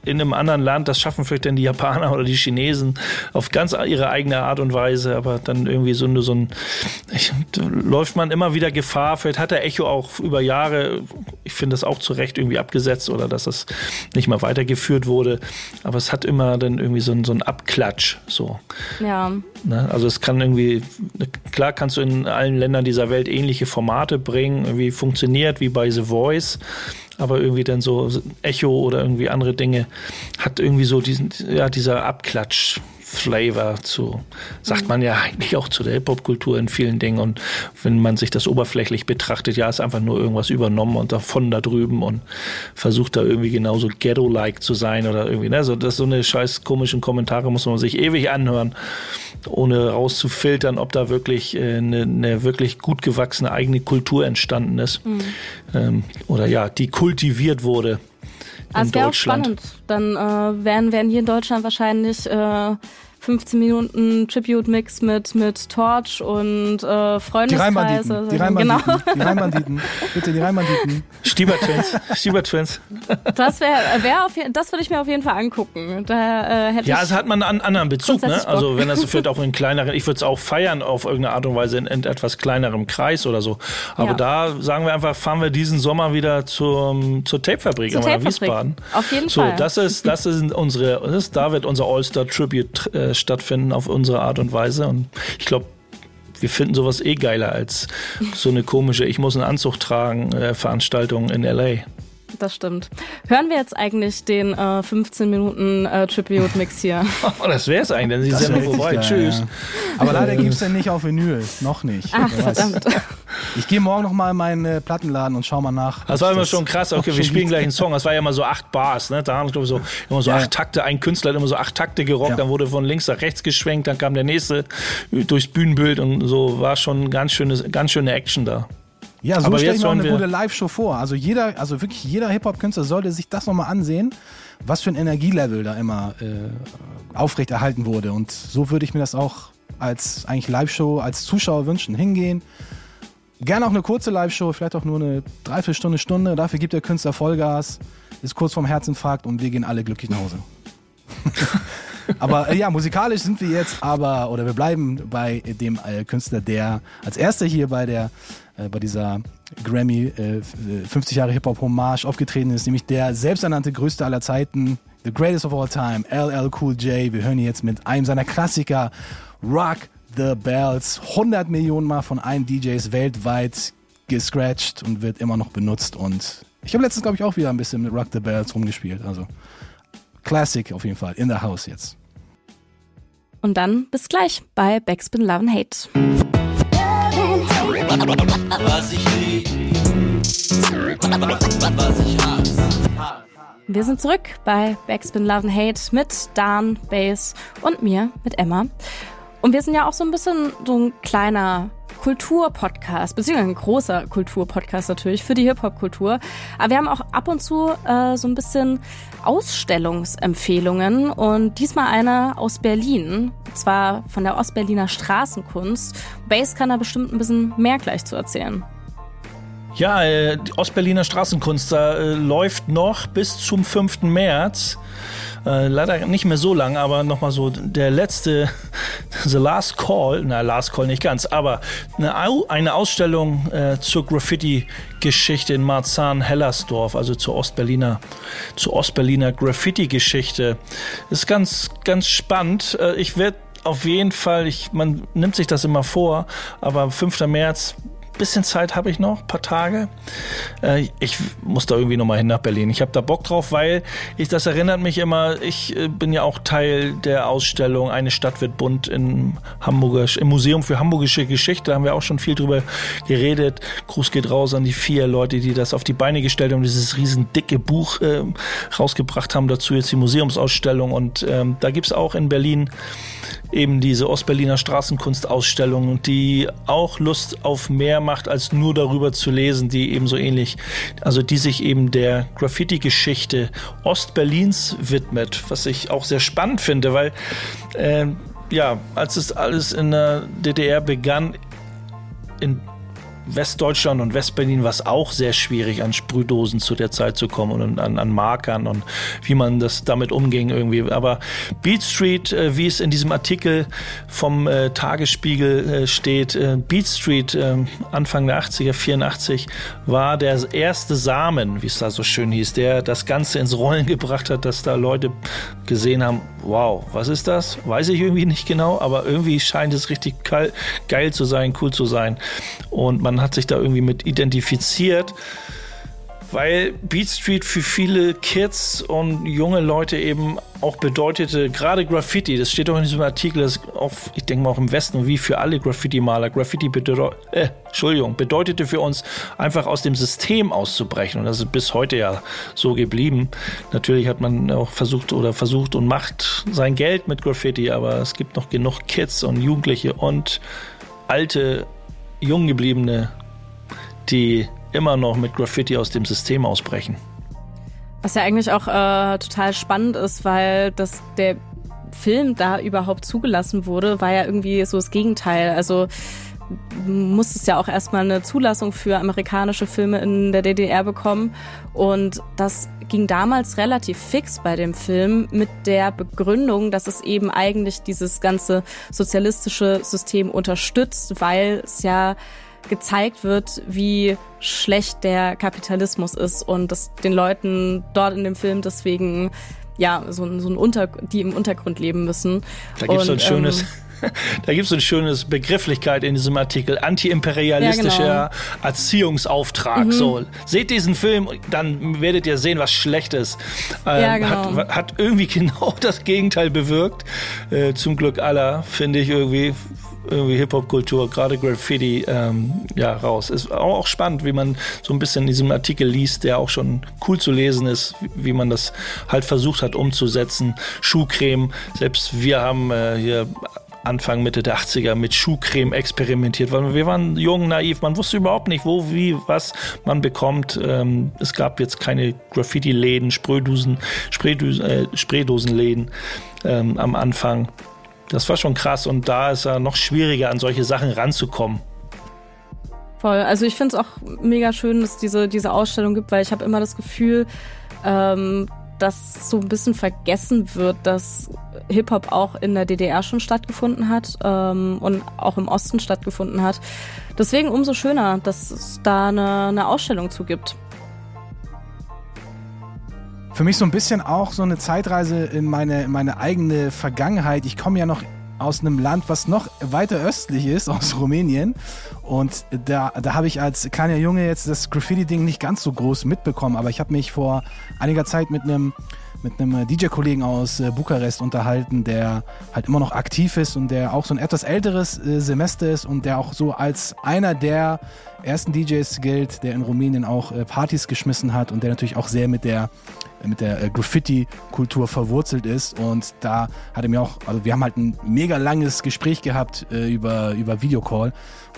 C: in einem anderen Land, das schaffen vielleicht dann die Japaner oder die Chinesen auf ganz ihre eigene Art und Weise, aber dann irgendwie so, so ein, ich, läuft man immer wieder Gefahr, vielleicht hat der Echo auch über Jahre, ich finde das auch zu Recht irgendwie abgesetzt oder dass das nicht mal weitergeführt wurde, aber es hat immer dann irgendwie so ein, so ein Abklatsch, so.
B: Ja.
C: Ne? Also es kann irgendwie, klar kannst du in allen Ländern dieser Welt ähnliche Formate bringen, irgendwie funktioniert wie bei The Voice, aber irgendwie dann so Echo oder irgendwie andere Dinge hat irgendwie so diesen, ja, dieser Abklatsch. Flavor zu, sagt man ja eigentlich auch zu der Hip-Hop-Kultur in vielen Dingen. Und wenn man sich das oberflächlich betrachtet, ja, ist einfach nur irgendwas übernommen und davon da drüben und versucht da irgendwie genauso ghetto-like zu sein oder irgendwie, ne? So, das so eine scheiß komischen Kommentare muss man sich ewig anhören ohne rauszufiltern, ob da wirklich äh, eine, eine wirklich gut gewachsene eigene Kultur entstanden ist. Mhm. Ähm, oder ja, die kultiviert wurde
B: Ah,
C: in
B: es wäre auch spannend. Dann äh, wären, wären hier in Deutschland wahrscheinlich äh, 15 Minuten Tribute-Mix mit, mit Torch und äh,
D: Die. Rheinbanditen, die
B: Genau.
D: Rheinbanditen, die Rheinbanditen, bitte die Rheinbanditen.
C: Stieber Twins, Stieber Twins.
B: Das wäre, wär auf, je- das würde ich mir auf jeden Fall angucken. Da äh, hätte
C: Ja, es hat man einen anderen Bezug, ne? Also wenn das vielleicht auch in kleineren, ich würde es auch feiern auf irgendeine Art und Weise in, in etwas kleinerem Kreis oder so. Aber
B: Ja.
C: da sagen wir einfach, fahren wir diesen Sommer wieder zur, zur Tapefabrik in. Wiesbaden.
B: Auf jeden
C: so,
B: Fall.
C: das ist, das ist unsere, das ist, da wird unser All-Star Tribute äh, stattfinden auf unsere Art und Weise. Und ich glaube, wir finden sowas eh geiler als so eine komische, ich muss einen Anzug tragen, äh, Veranstaltung in LA.
B: Das stimmt. Hören wir jetzt eigentlich den äh, 15 Minuten äh, Tribute-Mix hier?
C: Oh, das wäre es eigentlich, dann ist die Sendung vorbei. Tschüss.
D: ja. Aber leider gibt es den nicht auf Vinyl. Noch nicht.
B: Ach, verdammt.
D: Ich gehe morgen noch mal in meinen äh, Plattenladen und schau mal nach.
C: Das war immer schon krass. Okay, wir spielen gleich einen Song. Das war ja immer so acht Bars, ne? Da haben ich so immer so
D: Ja.
C: acht Takte. Ein Künstler hat immer so acht Takte gerockt.
D: Ja.
C: Dann wurde von links nach rechts geschwenkt. Dann kam der nächste durchs Bühnenbild und so war schon ganz schöne, ganz schöne Action da.
D: Ja, so
C: Aber
D: stelle ich mir eine
C: wir-
D: gute Live-Show vor. Also jeder, also wirklich jeder Hip-Hop-Künstler sollte sich das nochmal ansehen, was für ein Energielevel da immer äh, aufrechterhalten wurde. Und so würde ich mir das auch als eigentlich Live-Show als Zuschauer wünschen. Hingehen. Gerne auch eine kurze Live-Show, vielleicht auch nur eine Dreiviertelstunde, Stunde. Dafür gibt der Künstler Vollgas, ist kurz vorm Herzinfarkt und wir gehen alle glücklich nach Hause. aber äh, ja, musikalisch sind wir jetzt aber, oder wir bleiben bei dem äh, Künstler, der als erster hier bei der, äh, bei dieser Grammy äh, f- äh, 50 Jahre Hip-Hop Hommage aufgetreten ist, nämlich der selbsternannte größte aller Zeiten, the greatest of all time, LL Cool J. Wir hören ihn jetzt mit einem seiner Klassiker, Rock the Bells, 100 Millionen Mal von allen DJs weltweit gescratcht und wird immer noch benutzt und ich habe letztens, glaube ich, auch wieder ein bisschen mit Rock the Bells rumgespielt, also Classic auf jeden Fall, in the house jetzt.
B: Und dann bis gleich bei Backspin Love and Hate.
A: Was ich lieb, was ich hasse.
B: Wir sind zurück bei Backspin Love and Hate mit Dan, Bass und mir, mit Emma. Und wir sind ja auch so ein bisschen so ein kleiner Kulturpodcast, beziehungsweise ein großer Kulturpodcast natürlich für die Hip-Hop-Kultur. Aber wir haben auch ab und zu äh, so ein bisschen Ausstellungsempfehlungen und diesmal eine aus Berlin, und zwar von der Ostberliner Straßenkunst. Bass kann da bestimmt ein bisschen mehr gleich zu erzählen.
C: Ja, äh, die Ostberliner Straßenkunst da, äh, läuft noch bis zum 5. März. Äh, leider nicht mehr so lang, aber nochmal so der letzte, The Last Call, na, Last Call nicht ganz, aber eine, Au eine Ausstellung äh, zur Graffiti-Geschichte in Marzahn-Hellersdorf, also zur Ostberliner, zur Ostberliner Graffiti-Geschichte. Ist ganz, ganz spannend. Äh, ich werde auf jeden Fall, ich, man nimmt sich das immer vor, aber 5. März bisschen Zeit habe ich noch, paar Tage. Äh, ich muss da irgendwie nochmal hin nach Berlin. Ich habe da Bock drauf, weil ich das erinnert mich immer, ich äh, bin ja auch Teil der Ausstellung Eine Stadt wird bunt im Hamburger, im Museum für Hamburgische Geschichte. Da haben wir auch schon viel drüber geredet. Gruß geht raus an die vier Leute, die das auf die Beine gestellt haben, dieses riesen dicke Buch äh, rausgebracht haben. Dazu jetzt die Museumsausstellung. Und ähm, da gibt's auch in Berlin eben diese Ostberliner Straßenkunstausstellung, die auch Lust auf mehr macht, als nur darüber zu lesen, die eben so ähnlich, also die sich eben der Graffiti-Geschichte Ostberlins widmet, was ich auch sehr spannend finde, weil äh, ja, als es alles in der DDR begann, in Westdeutschland und Westberlin war es auch sehr schwierig, an Sprühdosen zu der Zeit zu kommen und an, an Markern und wie man das damit umging irgendwie. Aber Beat Street, äh, wie es in diesem Artikel vom äh, Tagesspiegel äh, steht, äh, Beat Street äh, Anfang der 80er, 84, war der erste Samen, wie es da so schön hieß, der das Ganze ins Rollen gebracht hat, dass da Leute gesehen haben, wow, was ist das? Weiß ich irgendwie nicht genau, aber irgendwie scheint es richtig geil, zu sein, cool zu sein. Und man hat sich da irgendwie mit identifiziert, weil Beat Street für viele Kids und junge Leute eben auch bedeutete, gerade Graffiti, das steht auch in diesem Artikel, das auch, ich denke mal auch im Westen, wie für alle Graffiti-Maler, Graffiti bedeu äh, Entschuldigung, bedeutete für uns einfach aus dem System auszubrechen und das ist bis heute ja so geblieben. Natürlich hat man auch versucht oder versucht und macht sein Geld mit Graffiti, aber es gibt noch genug Kids und Jugendliche und alte, jung gebliebene, die immer noch mit Graffiti aus dem System ausbrechen.
B: Was ja eigentlich auch äh, total spannend ist, weil das der Film da überhaupt zugelassen wurde, war ja irgendwie so das Gegenteil. Also muss es ja auch erstmal eine Zulassung für amerikanische Filme in der DDR bekommen. Und das ging damals relativ fix bei dem Film mit der Begründung, dass es eben eigentlich dieses ganze sozialistische System unterstützt, weil es ja gezeigt wird, wie schlecht der Kapitalismus ist und dass den Leuten dort in dem Film deswegen ja so, so ein Unter die im Untergrund leben müssen.
C: Da gibt es so ein
B: Und,
C: schönes.
B: ähm,
C: Da gibt es so ein schönes Begrifflichkeit in diesem Artikel. Antiimperialistischer
B: Ja, genau.
C: Erziehungsauftrag. So, seht diesen Film, dann werdet ihr sehen, was schlecht ist. Ähm,
B: Ja, genau.
C: hat, hat irgendwie genau das Gegenteil bewirkt. Äh, zum Glück aller, finde ich irgendwie irgendwie Hip-Hop-Kultur, gerade Graffiti, ähm, ja, raus. Ist auch spannend, wie man so ein bisschen in diesem Artikel liest, der auch schon cool zu lesen ist, wie, man das halt versucht hat umzusetzen. Schuhcreme, selbst wir haben äh, hier Anfang, Mitte der 80er mit Schuhcreme experimentiert, weil wir waren jung, naiv, man wusste überhaupt nicht, wo, wie, was man bekommt. Ähm, es gab jetzt keine Graffiti-Läden, Sprühdosen, Spraydosen, äh, Spraydosenläden ähm, am Anfang. Das war schon krass und da ist ja noch schwieriger, an solche Sachen ranzukommen.
B: Voll. Also ich finde es auch mega schön, dass diese, diese Ausstellung gibt, weil ich habe immer das Gefühl, ähm, dass so ein bisschen vergessen wird, dass Hip-Hop auch in der DDR schon stattgefunden hat ähm, und auch im Osten stattgefunden hat. Deswegen umso schöner, dass es da eine, eine Ausstellung zu gibt.
D: Für mich so ein bisschen auch so eine Zeitreise in meine, in meine eigene Vergangenheit. Ich komme ja noch aus einem Land, was noch weiter östlich ist, aus Rumänien. Und da, da habe ich als kleiner Junge jetzt das Graffiti-Ding nicht ganz so groß mitbekommen. Aber ich habe mich vor einiger Zeit mit einem mit einem DJ-Kollegen aus äh, Bukarest unterhalten, der halt immer noch aktiv ist und der auch so ein etwas älteres äh, Semester ist und der auch so als einer der ersten DJs gilt, der in Rumänien auch äh, Partys geschmissen hat und der natürlich auch sehr mit der mit der äh, Graffiti-Kultur verwurzelt ist. Und da hat er mir auch, also wir haben halt ein mega langes Gespräch gehabt äh, über, über Videocall.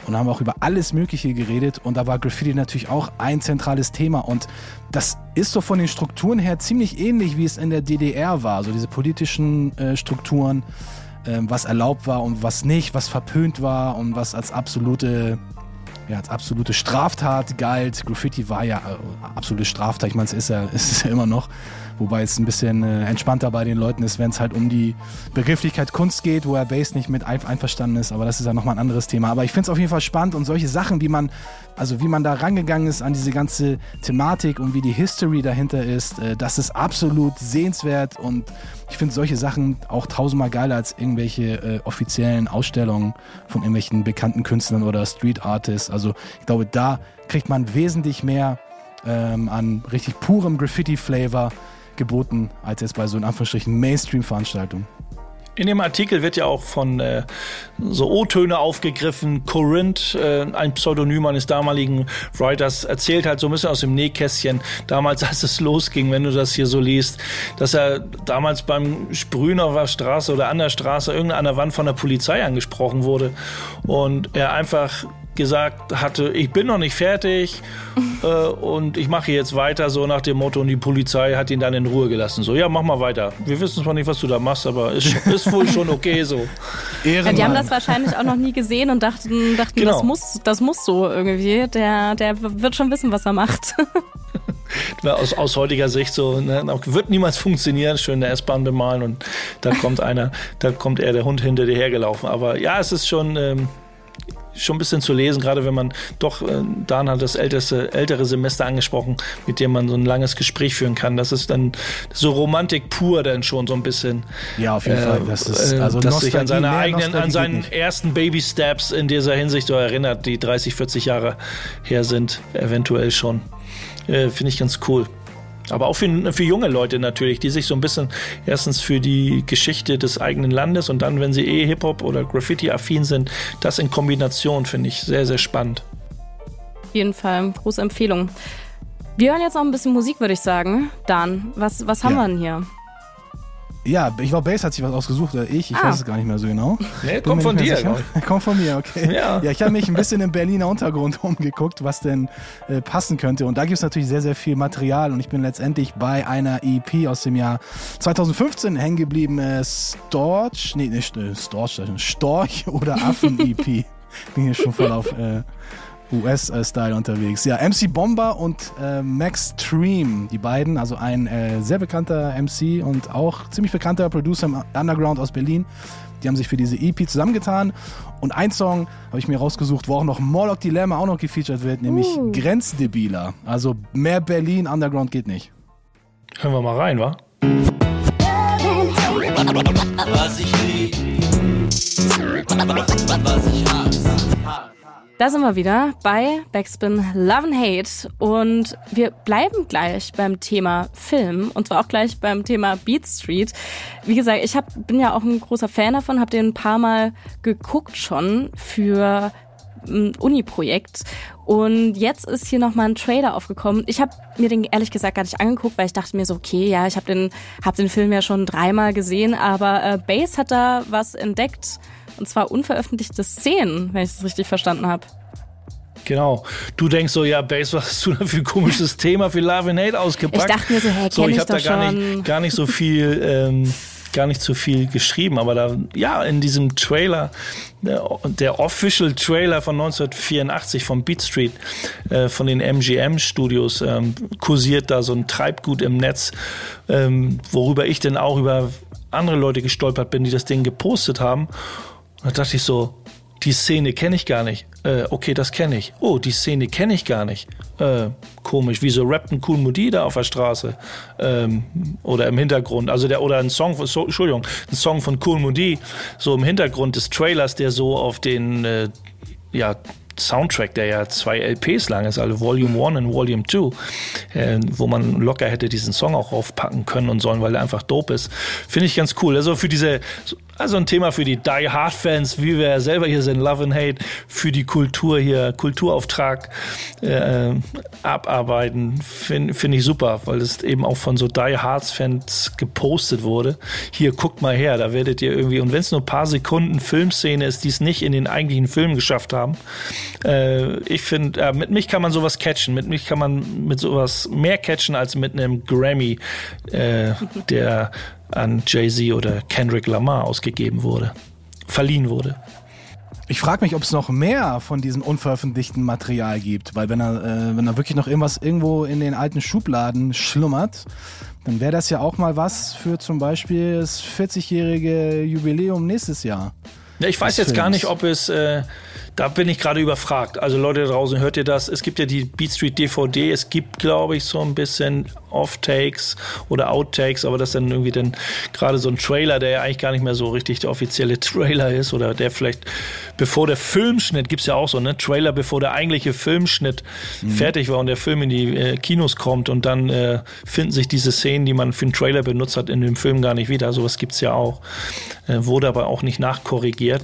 D: Und haben auch über alles Mögliche geredet. Und da war Graffiti natürlich auch ein zentrales Thema. Und das ist so von den Strukturen her ziemlich ähnlich, wie es in der DDR war, so diese politischen äh, Strukturen, ähm, was erlaubt war und was nicht, was verpönt war und was als absolute ja, als absolute Straftat galt. Graffiti war ja äh, absolute Straftat. Ich meine, es ist ja, es ist ja immer noch. Wobei es ein bisschen äh, entspannter bei den Leuten ist, wenn es halt um die Begrifflichkeit Kunst geht, wo er Bass nicht mit ein einverstanden ist. Aber das ist ja nochmal ein anderes Thema. Aber ich finde es auf jeden Fall spannend und solche Sachen, wie man, also wie man da rangegangen ist an diese ganze Thematik und wie die History dahinter ist, äh, das ist absolut sehenswert und ich finde solche Sachen auch tausendmal geiler als irgendwelche äh, offiziellen Ausstellungen von irgendwelchen bekannten Künstlern oder Street Artists. Also ich glaube, da kriegt man wesentlich mehr ähm, an richtig purem Graffiti-Flavor geboten, als jetzt bei so in Anführungsstrichen Mainstream-Veranstaltungen.
C: In dem Artikel wird ja auch von äh, so O-Töne aufgegriffen. Corinth, äh, ein Pseudonym eines damaligen Writers, erzählt halt so ein bisschen aus dem Nähkästchen, damals als es losging, wenn du das hier so liest, dass er damals beim der Straße oder an der Straße irgendeiner Wand von der Polizei angesprochen wurde und er einfach gesagt hatte, ich bin noch nicht fertig äh, und ich mache jetzt weiter, so nach dem Motto. Und die Polizei hat ihn dann in Ruhe gelassen. So, ja, mach mal weiter. Wir wissen zwar nicht, was du da machst, aber ist, ist wohl schon okay so.
B: Ja, die haben das wahrscheinlich auch noch nie gesehen und dachten, dachten
C: Genau.
B: das, muss, das muss so irgendwie. Der, der wird schon wissen, was er macht.
C: Aus, aus heutiger Sicht so, ne, wird niemals funktionieren, schön eine S-Bahn bemalen und da kommt einer, da kommt eher der Hund hinter dir hergelaufen. Aber ja, es ist schon, ähm, schon ein bisschen zu lesen, gerade wenn man doch, äh, Dan hat das älteste, ältere Semester angesprochen, mit dem man so ein langes Gespräch führen kann. Das ist dann so Romantik pur dann schon so ein bisschen.
D: Ja, auf jeden
C: äh,
D: Fall. Das ist,
C: äh,
D: also
C: dass sich an seine eigenen,
D: Nostalgie
C: an seinen ersten Baby Steps in dieser Hinsicht so erinnert, die 30, 40 Jahre her sind, eventuell schon. Äh, Finde ich ganz cool. Aber auch für, für junge Leute natürlich, die sich so ein bisschen erstens für die Geschichte des eigenen Landes und dann, wenn sie eh Hip-Hop oder Graffiti-affin sind, das in Kombination finde ich sehr, sehr spannend.
B: Auf jeden Fall, große Empfehlung. Wir hören jetzt noch ein bisschen Musik, würde ich sagen. Dan, was, was haben
D: Ja.
B: wir denn hier?
D: Ja, ich glaube, Bass hat sich was ausgesucht, oder ich, ich
B: Ah.
D: weiß es gar nicht mehr so genau.
C: Nee,
D: Bin
C: kommt von dir,
D: Kommt von mir, okay.
C: Ja.
D: ja ich habe mich ein bisschen im Berliner Untergrund umgeguckt, was denn äh, passen könnte. Und da gibt es natürlich sehr, sehr viel Material. Und ich bin letztendlich bei einer EP aus dem Jahr 2015 hängen geblieben. Äh, Storch, nee, nicht äh, Storch, Storch oder Affen-EP. bin hier schon voll auf äh, US-Style unterwegs. Ja, MC Bomber und äh, Max Stream, die beiden, also ein äh, sehr bekannter MC und auch ziemlich bekannter Producer im Underground aus Berlin. Die haben sich für diese EP zusammengetan und ein Song habe ich mir rausgesucht, wo auch noch Morlock Dilemma auch noch gefeatured wird, nämlich
B: Uh.
D: Grenzdebiler. Also mehr Berlin Underground geht nicht.
C: Hören wir mal rein, wa?
A: Was ich lieb, was ich hasse.
B: Da sind wir wieder bei Backspin Love and Hate und wir bleiben gleich beim Thema Film und zwar auch gleich beim Thema Beat Street. Wie gesagt, ich hab, bin ja auch ein großer Fan davon, habe den ein paar Mal geguckt schon für ein Uni-Projekt und jetzt ist hier nochmal ein Trailer aufgekommen. Ich habe mir den ehrlich gesagt gar nicht angeguckt, weil ich dachte mir so, okay, ja, ich habe den, hab den Film ja schon dreimal gesehen, aber äh, Bass hat da was entdeckt und zwar unveröffentlichte Szenen, wenn ich es richtig verstanden habe.
C: Genau. Du denkst so, ja, Bass, was hast du da für ein komisches Thema für Love and Hate ausgepackt?
B: Ich dachte mir so, hä,
C: so, ich
B: ich
C: habe da gar nicht, gar nicht so viel, ähm, gar nicht so viel geschrieben, aber da, ja, in diesem Trailer, der, der Official Trailer von 1984 von Beat Street, äh, von den MGM Studios, ähm, kursiert da so ein Treibgut im Netz, ähm, worüber ich dann auch über andere Leute gestolpert bin, die das Ding gepostet haben. Und da dachte ich so, die Szene kenne ich gar nicht. Äh, okay, das kenne ich. Oh, die Szene kenne ich gar nicht. Äh, komisch. Wieso rappt ein Cool Moody da auf der Straße? Ähm, oder im Hintergrund. Also der, oder ein Song von, so, Entschuldigung, ein Song von Cool Moody, so im Hintergrund des Trailers, der so auf den, äh, ja, Soundtrack, der ja zwei LPs lang ist, also Volume 1 und Volume 2, äh, wo man locker hätte diesen Song auch raufpacken können und sollen, weil er einfach dope ist. Finde ich ganz cool. Also für diese, also ein Thema für die Die Hard Fans, wie wir selber hier sind, Love and Hate, für die Kultur hier, Kulturauftrag äh, abarbeiten, finde find ich super, weil es eben auch von so Die Hards Fans gepostet wurde. Hier, guckt mal her, da werdet ihr irgendwie, und wenn es nur ein paar Sekunden Filmszene ist, die es nicht in den eigentlichen Film geschafft haben, äh, ich finde, äh, mit mich kann man sowas catchen, mit mich kann man mit sowas mehr catchen als mit einem Grammy, äh, der an Jay-Z oder Kendrick Lamar ausgegeben wurde, verliehen wurde.
D: Ich frage mich, ob es noch mehr von diesem unveröffentlichten Material gibt, weil wenn er, äh, wenn er wirklich noch irgendwas irgendwo in den alten Schubladen schlummert, dann wäre das ja auch mal was für zum Beispiel das 40-jährige Jubiläum nächstes Jahr.
C: Ja, ich weiß jetzt gar
D: Films.
C: nicht, ob es, äh, da bin ich gerade überfragt. Also Leute da draußen, hört ihr das? Es gibt ja die Beat Street DVD, es gibt, glaube ich, so ein bisschen Off-Takes oder Outtakes, aber das ist dann irgendwie dann gerade so ein Trailer, der ja eigentlich gar nicht mehr so richtig der offizielle Trailer ist oder der vielleicht bevor der Filmschnitt, gibt's ja auch so, ne? Trailer, bevor der eigentliche Filmschnitt fertig war und der Film in die äh, Kinos kommt und dann äh, finden sich diese Szenen, die man für einen Trailer benutzt hat, in dem Film gar nicht wieder. Sowas gibt's ja auch. Äh, wurde aber auch nicht nachkorrigiert.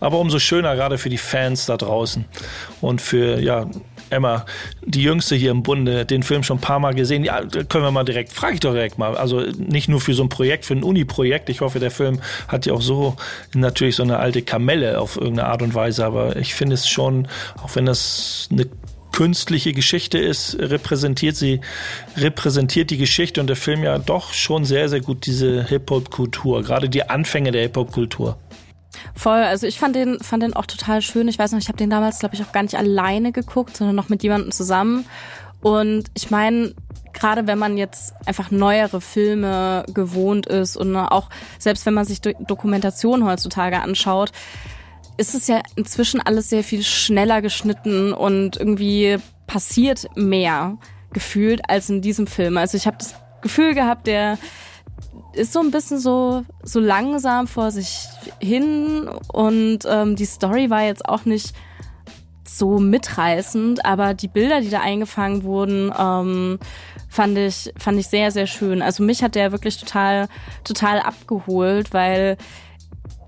C: Aber umso schöner gerade für die Fans da draußen und für, ja, Emma, die Jüngste hier im Bunde, den Film schon ein paar Mal gesehen. Ja, können wir mal direkt, frage ich doch direkt mal. Also nicht nur für so ein Projekt, für ein Uni-Projekt. Ich hoffe, der Film hat ja auch so natürlich so eine alte Kamelle auf irgendeine Art und Weise. Aber ich finde es schon, auch wenn das eine künstliche Geschichte ist, repräsentiert sie, repräsentiert die Geschichte und der Film ja doch schon sehr, sehr gut diese Hip-Hop-Kultur, gerade die Anfänge der Hip-Hop-Kultur.
B: Voll, also ich fand den, fand den auch total schön. Ich weiß noch, ich habe den damals, glaube ich, auch gar nicht alleine geguckt, sondern noch mit jemandem zusammen. Und ich meine, gerade wenn man jetzt einfach neuere Filme gewohnt ist und auch selbst wenn man sich Do Dokumentation heutzutage anschaut, ist es ja inzwischen alles sehr viel schneller geschnitten und irgendwie passiert mehr gefühlt als in diesem Film. Also ich habe das Gefühl gehabt, der ist so ein bisschen so so langsam vor sich hin und ähm, die Story war jetzt auch nicht so mitreißend, aber die Bilder, die da eingefangen wurden, ähm, fand ich fand ich sehr sehr schön. Also mich hat der wirklich total total abgeholt, weil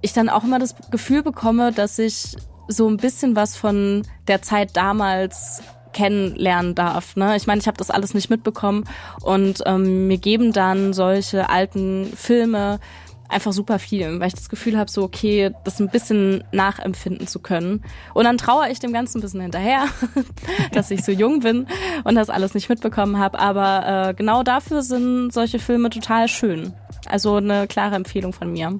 B: ich dann auch immer das Gefühl bekomme, dass ich so ein bisschen was von der Zeit damals kennenlernen darf. Ne? Ich meine, ich habe das alles nicht mitbekommen und ähm, mir geben dann solche alten Filme einfach super viel, weil ich das Gefühl habe, so okay, das ein bisschen nachempfinden zu können. Und dann trauere ich dem Ganzen ein bisschen hinterher, dass ich so jung bin und das alles nicht mitbekommen habe. Aber äh, genau dafür sind solche Filme total schön. Also eine klare Empfehlung von mir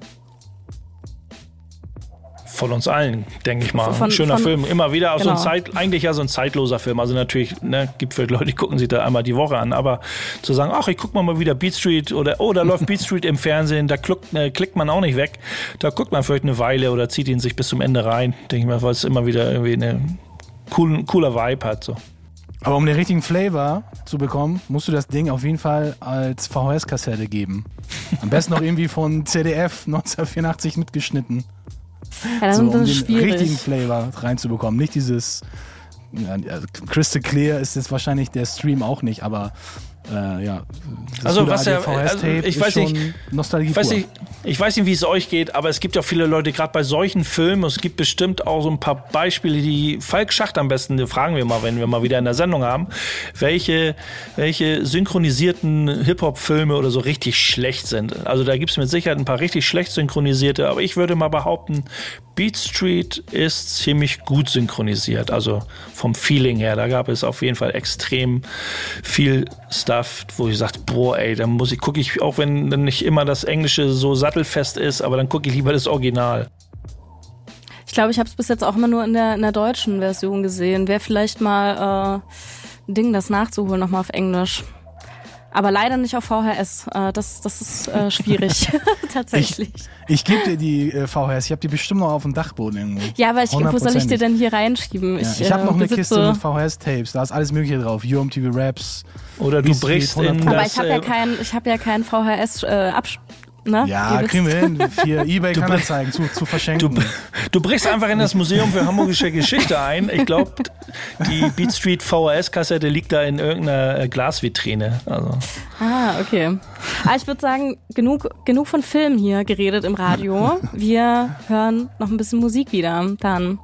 C: von uns allen, denke ich mal. Von, ein schöner von, Film. Immer wieder, genau. so ein genau. Zeit, eigentlich ja so ein zeitloser Film. Also natürlich, ne, gibt vielleicht Leute, die gucken sich da einmal die Woche an, aber zu sagen, ach, ich guck mal mal wieder Beat Street oder oh, da läuft Beat Street im Fernsehen, da kluckt, äh, klickt man auch nicht weg. Da guckt man vielleicht eine Weile oder zieht ihn sich bis zum Ende rein, denke ich mal, weil es immer wieder irgendwie eine cool, cooler Vibe hat. So.
D: Aber um den richtigen Flavor zu bekommen, musst du das Ding auf jeden Fall als VHS-Kassette geben. Am besten noch irgendwie von CDF 1984 mitgeschnitten.
B: Ja, so, um den
D: schwierig. richtigen Flavor reinzubekommen. Nicht dieses ja, Crystal Clear ist jetzt wahrscheinlich der Stream auch nicht, aber äh, ja.
C: also was ja, also ich weiß nicht,
D: Nostalgie
C: weiß nicht, ich weiß nicht, wie es euch geht, aber es gibt ja viele Leute, gerade bei solchen Filmen, es gibt bestimmt auch so ein paar Beispiele, die Falk Schacht am besten, die fragen wir mal, wenn wir mal wieder in der Sendung haben, welche, welche synchronisierten Hip-Hop-Filme oder so richtig schlecht sind. Also da gibt es mit Sicherheit ein paar richtig schlecht synchronisierte, aber ich würde mal behaupten, Beat Street ist ziemlich gut synchronisiert, also vom Feeling her. Da gab es auf jeden Fall extrem viel Stuff, wo ich sagte, boah, ey, dann muss ich, gucke ich, auch wenn dann nicht immer das Englische so sattelfest ist, aber dann gucke ich lieber das Original.
B: Ich glaube, ich habe es bis jetzt auch immer nur in der, in der deutschen Version gesehen. Wäre vielleicht mal äh, ein Ding, das nachzuholen, nochmal auf Englisch. Aber leider nicht auf VHS. Äh, das, das ist äh, schwierig, tatsächlich.
D: Ich, ich gebe dir die äh, VHS. Ich habe die bestimmt noch auf dem Dachboden irgendwo.
B: Ja, aber ich, wo soll ich dir denn hier reinschieben?
D: Ja, ich ich habe noch eine Kiste mit VHS-Tapes. Da ist alles Mögliche drauf. UMTV Raps.
C: Oder du brichst in
B: Aber ich habe ja kein, ich habe ja keinen VHS äh,
D: Ne? Ja, kriegen wir hin. Für eBay Kleinanzeigen zu, zu verschenken.
C: Du, du, brichst einfach in das Museum für Hamburgische Geschichte ein. Ich glaube, die Beat Street VHS-Kassette liegt da in irgendeiner äh, Glasvitrine. Also.
B: Ah, okay. Aber ah, ich würde sagen, genug, genug von Film hier geredet im Radio. Wir hören noch ein bisschen Musik wieder. Dann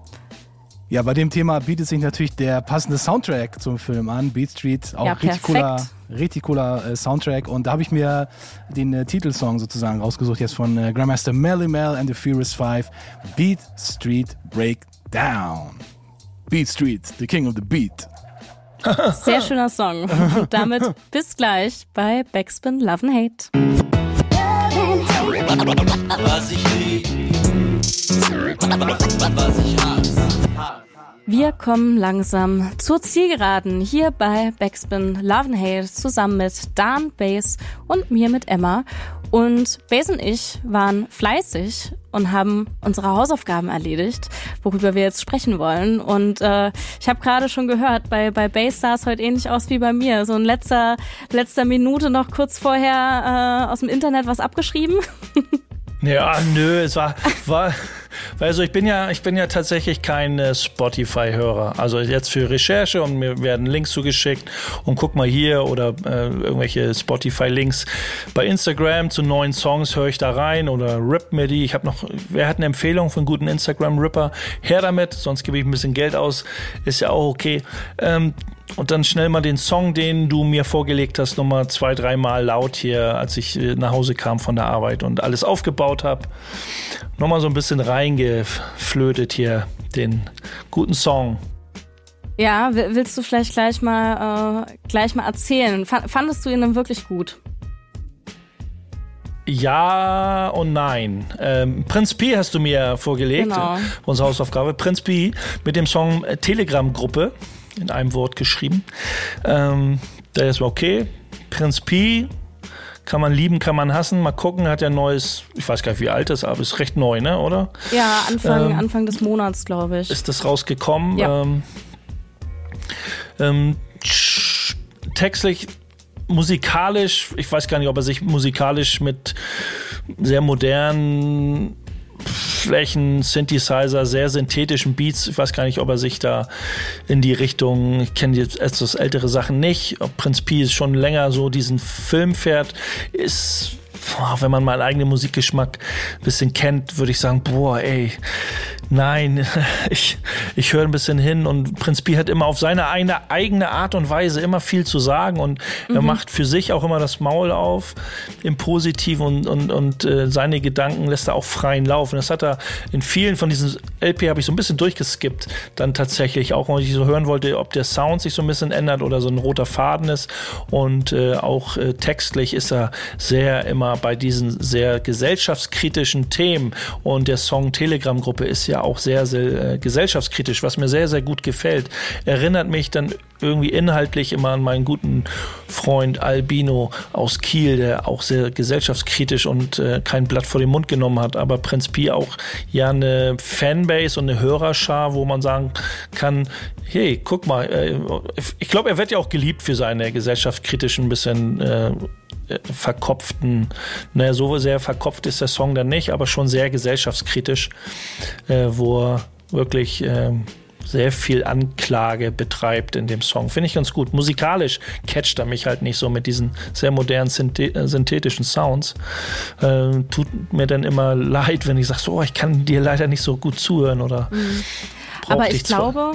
D: ja, bei dem Thema bietet sich natürlich der passende Soundtrack zum Film an. Beat Street, auch
B: ja,
D: richtig cooler, richtig cooler äh, Soundtrack. Und da habe ich mir den äh, Titelsong sozusagen rausgesucht, jetzt von äh, Grandmaster Melly Mel and the Furious Five. Beat Street Breakdown. Beat Street, the king of the beat.
B: Sehr schöner Song. Und damit bis gleich bei Backspin Love and Hate. Was ich lieb, was ich hasse. Wir kommen langsam zur Zielgeraden hier bei Backspin Love and Hate zusammen mit Dan, Base und mir mit Emma. Und Base und ich waren fleißig und haben unsere Hausaufgaben erledigt, worüber wir jetzt sprechen wollen. Und äh, ich habe gerade schon gehört, bei, bei Base sah es heute ähnlich aus wie bei mir. So in letzter, letzter Minute noch kurz vorher äh, aus dem Internet was abgeschrieben.
C: Ja, nö, es war, war also ich bin ja, ich bin ja tatsächlich kein äh, Spotify-Hörer. Also jetzt für Recherche und mir werden Links zugeschickt und guck mal hier oder äh, irgendwelche Spotify-Links. Bei Instagram zu neuen Songs höre ich da rein oder Rip mir die. Ich habe noch, wer hat eine Empfehlung von guten Instagram-Ripper? Her damit, sonst gebe ich ein bisschen Geld aus. Ist ja auch okay. Ähm, und dann schnell mal den Song, den du mir vorgelegt hast, nochmal zwei, dreimal laut hier, als ich äh, nach Hause kam von der Arbeit und alles aufgebaut habe. Nochmal so ein bisschen reingeflötet hier, den guten Song.
B: Ja, willst du vielleicht gleich mal, äh, gleich mal erzählen? Fandest du ihn denn wirklich gut?
C: Ja und nein. Ähm, Prinz P hast du mir vorgelegt, genau. unsere Hausaufgabe. Prinz P mit dem Song Telegram-Gruppe in einem Wort geschrieben. Ähm, der ist okay. Prinz Pi kann man lieben, kann man hassen. Mal gucken, hat ja ein neues, ich weiß gar nicht, wie alt das ist, aber ist recht neu, ne, oder?
B: Ja, Anfang, ähm, Anfang des Monats, glaube ich.
C: Ist das rausgekommen? Ja. Ähm, ähm, textlich, musikalisch, ich weiß gar nicht, ob er sich musikalisch mit sehr modernen Flächen, Synthesizer, sehr synthetischen Beats. Ich weiß gar nicht, ob er sich da in die Richtung, ich kenne jetzt etwas ältere Sachen nicht, ob Prinz P schon länger so diesen Film fährt, ist wenn man meinen eigenen Musikgeschmack ein bisschen kennt, würde ich sagen, boah, ey, Nein, ich, ich höre ein bisschen hin und Prinz Pi hat immer auf seine eine, eigene Art und Weise immer viel zu sagen und mhm. er macht für sich auch immer das Maul auf im Positiven und, und, und äh, seine Gedanken lässt er auch freien Lauf. Und das hat er in vielen von diesen LP habe ich so ein bisschen durchgeskippt, dann tatsächlich auch, weil ich so hören wollte, ob der Sound sich so ein bisschen ändert oder so ein roter Faden ist. Und äh, auch äh, textlich ist er sehr immer bei diesen sehr gesellschaftskritischen Themen. Und der Song Telegram-Gruppe ist ja auch sehr, sehr äh, gesellschaftskritisch, was mir sehr, sehr gut gefällt. Erinnert mich dann irgendwie inhaltlich immer an meinen guten Freund Albino aus Kiel, der auch sehr gesellschaftskritisch und äh, kein Blatt vor den Mund genommen hat. Aber Prinz Pi auch ja eine Fanbase und eine Hörerschar, wo man sagen kann, hey, guck mal, äh, ich glaube, er wird ja auch geliebt für seine gesellschaftskritischen bisschen äh, verkopften, naja, so sehr verkopft ist der Song dann nicht, aber schon sehr gesellschaftskritisch, äh, wo er wirklich äh, sehr viel Anklage betreibt in dem Song. Finde ich ganz gut. Musikalisch catcht er mich halt nicht so mit diesen sehr modernen äh, synthetischen Sounds. Äh, tut mir dann immer leid, wenn ich sage, so, oh, ich kann dir leider nicht so gut zuhören oder. Mhm.
B: Aber ich glaube,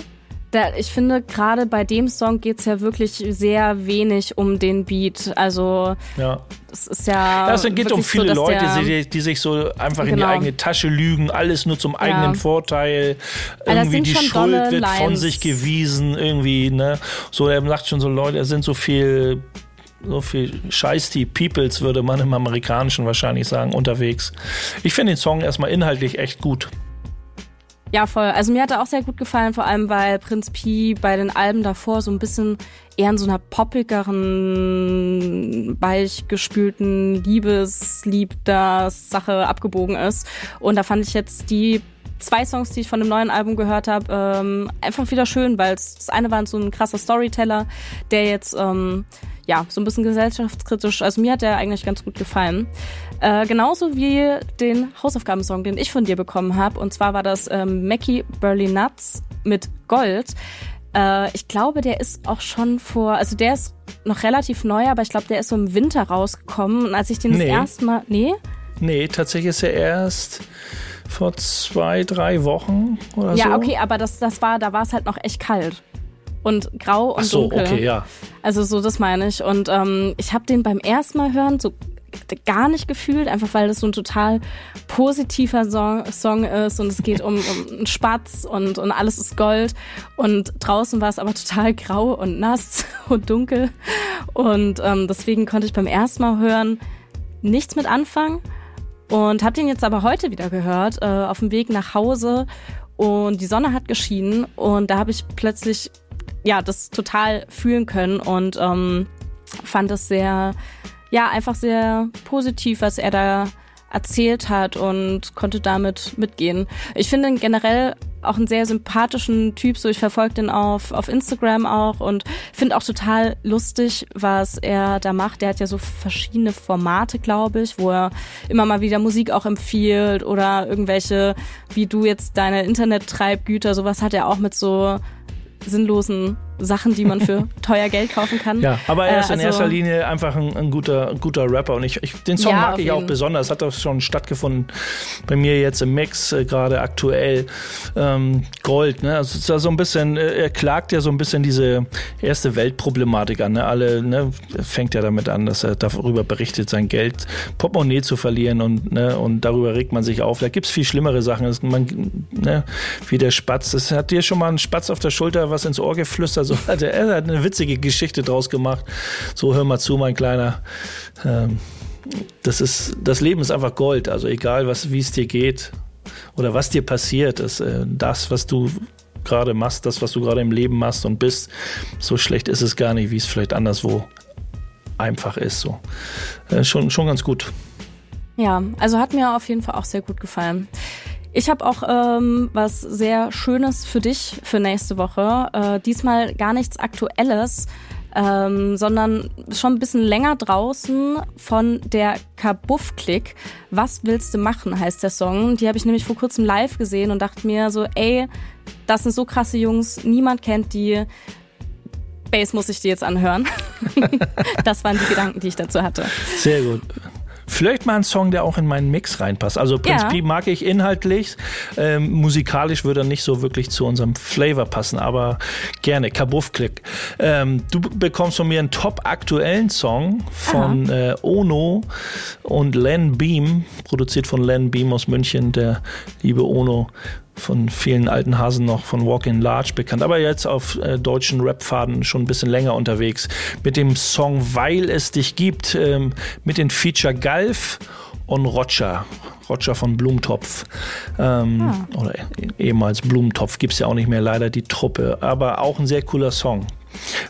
B: da, ich finde, gerade bei dem Song geht es ja wirklich sehr wenig um den Beat. Also,
C: ja.
B: es ist ja.
C: Ja, es geht um viele so, Leute, der, die, die, sich so einfach genau. in die genau. eigene Tasche lügen, alles nur zum eigenen ja. Vorteil. Irgendwie die Schuld wird Lines. von sich gewiesen, irgendwie, ne? So, er sagt schon so, Leute, es sind so viel so viel Scheiß die Peoples, würde man im Amerikanischen wahrscheinlich sagen, unterwegs. Ich finde den Song erstmal inhaltlich echt gut.
B: Ja, voll. Also mir hat er auch sehr gut gefallen, vor allem weil Prinz Pi bei den Alben davor so ein bisschen eher in so einer poppigeren, weichgespülten Liebesliebder-Sache abgebogen ist. Und da fand ich jetzt die zwei Songs, die ich von dem neuen Album gehört habe, ähm, einfach wieder schön, weil das eine war so ein krasser Storyteller, der jetzt ähm, ja so ein bisschen gesellschaftskritisch, also mir hat der eigentlich ganz gut gefallen. Äh, genauso wie den Hausaufgabensong, den ich von dir bekommen habe. Und zwar war das ähm, Mackie Burley Nuts mit Gold. Äh, ich glaube, der ist auch schon vor, also der ist noch relativ neu, aber ich glaube, der ist so im Winter rausgekommen. Und als ich den nee. das erste Mal. Nee?
C: Nee, tatsächlich ist er erst vor zwei, drei Wochen oder
B: ja,
C: so.
B: Ja, okay, aber das, das war, da war es halt noch echt kalt und grau und Ach so, dunkel.
C: okay, ja.
B: Also so, das meine ich. Und ähm, ich habe den beim ersten Mal hören so gar nicht gefühlt, einfach weil das so ein total positiver Song, Song ist und es geht um, um einen Spatz und, und alles ist Gold und draußen war es aber total grau und nass und dunkel und ähm, deswegen konnte ich beim ersten Mal hören nichts mit anfangen und habe den jetzt aber heute wieder gehört äh, auf dem Weg nach Hause und die Sonne hat geschienen und da habe ich plötzlich ja das total fühlen können und ähm, fand es sehr ja einfach sehr positiv, was er da erzählt hat und konnte damit mitgehen. Ich finde ihn generell auch einen sehr sympathischen Typ, so ich verfolge den auf, auf Instagram auch und finde auch total lustig, was er da macht. Der hat ja so verschiedene Formate, glaube ich, wo er immer mal wieder Musik auch empfiehlt oder irgendwelche, wie du jetzt deine Internet-Treibgüter, sowas hat er auch mit so sinnlosen Sachen, die man für teuer Geld kaufen kann.
C: Ja, aber er ist äh, also, in erster Linie einfach ein, ein, guter, ein guter Rapper und ich, ich den Song ja, mag ich auch besonders. Hat auch schon stattgefunden bei mir jetzt im Mix, äh, gerade aktuell. Ähm, Gold, ne? Also ist da so ein bisschen, äh, er klagt ja so ein bisschen diese erste Weltproblematik an. Ne? Alle, ne, fängt ja damit an, dass er darüber berichtet, sein Geld, Portemonnaie zu verlieren und, ne, und darüber regt man sich auf. Da gibt es viel schlimmere Sachen. Das, man, ne, wie der Spatz. Das hat dir schon mal ein Spatz auf der Schulter was ins Ohr geflüstert? So hat er, er hat eine witzige Geschichte draus gemacht. So, hör mal zu, mein Kleiner. Ähm, das ist, das Leben ist einfach Gold. Also egal, was, wie es dir geht oder was dir passiert, ist äh, das, was du gerade machst, das, was du gerade im Leben machst und bist, so schlecht ist es gar nicht, wie es vielleicht anderswo einfach ist. So. Äh, schon, schon ganz gut.
B: Ja, also hat mir auf jeden Fall auch sehr gut gefallen. Ich habe auch ähm, was sehr Schönes für dich für nächste Woche. Äh, diesmal gar nichts Aktuelles, ähm, sondern schon ein bisschen länger draußen von der Kabuff-Klick. Was willst du machen, heißt der Song. Die habe ich nämlich vor kurzem live gesehen und dachte mir so, ey, das sind so krasse Jungs, niemand kennt die. Bass muss ich dir jetzt anhören. das waren die Gedanken, die ich dazu hatte.
C: Sehr gut. Vielleicht mal ein Song, der auch in meinen Mix reinpasst. Also Prince
B: Ja.
C: P mag ich inhaltlich. Ähm, musikalisch würde er nicht so wirklich zu unserem Flavor passen, aber gerne. Kabuff-Klick. Ähm, du bekommst von mir einen top-aktuellen Song von äh, Ono und Len Beam, produziert von Len Beam aus München, der liebe Ono von vielen alten Hasen noch von Walk in Large bekannt, aber jetzt auf äh, deutschen Rap-Faden schon ein bisschen länger unterwegs mit dem Song Weil es dich gibt, ähm, mit den Feature Galf und Roger. Roger von Blumentopf. Ähm, Oder ehemals Blumentopf gibt es ja auch nicht mehr, leider die Truppe. Aber auch ein sehr cooler Song.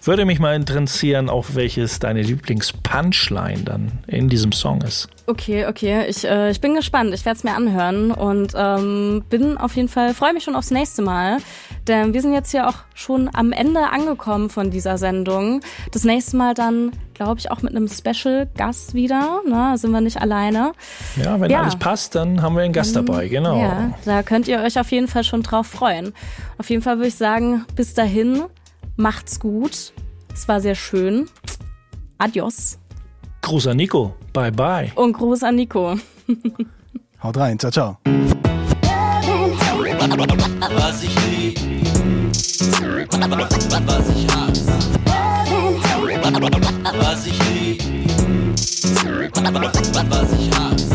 C: Würde mich mal interessieren, auch welches deine Lieblings-Punchline dann in diesem Song ist.
B: Okay, okay. Ich, äh, ich bin gespannt. Ich werde es mir anhören und ähm, bin auf jeden Fall, freue mich schon aufs nächste Mal. Denn wir sind jetzt hier auch schon am Ende angekommen von dieser Sendung. Das nächste Mal dann, glaube ich, auch mit einem Special-Gast wieder. Ne? Sind wir nicht alleine.
C: Ja, wenn
B: Ja.
C: alles passt, dann haben wir einen Gast dabei, genau.
B: Ja, da könnt ihr euch auf jeden Fall schon drauf freuen. Auf jeden Fall würde ich sagen, bis dahin, macht's gut. Es war sehr schön. Adios.
C: Gruß an Nico. Bye, bye.
B: Und Gruß an Nico.
D: Haut rein, ciao, ciao.
A: Was ich lieb, was ich hasse. Was ich lieb, was ich hasse.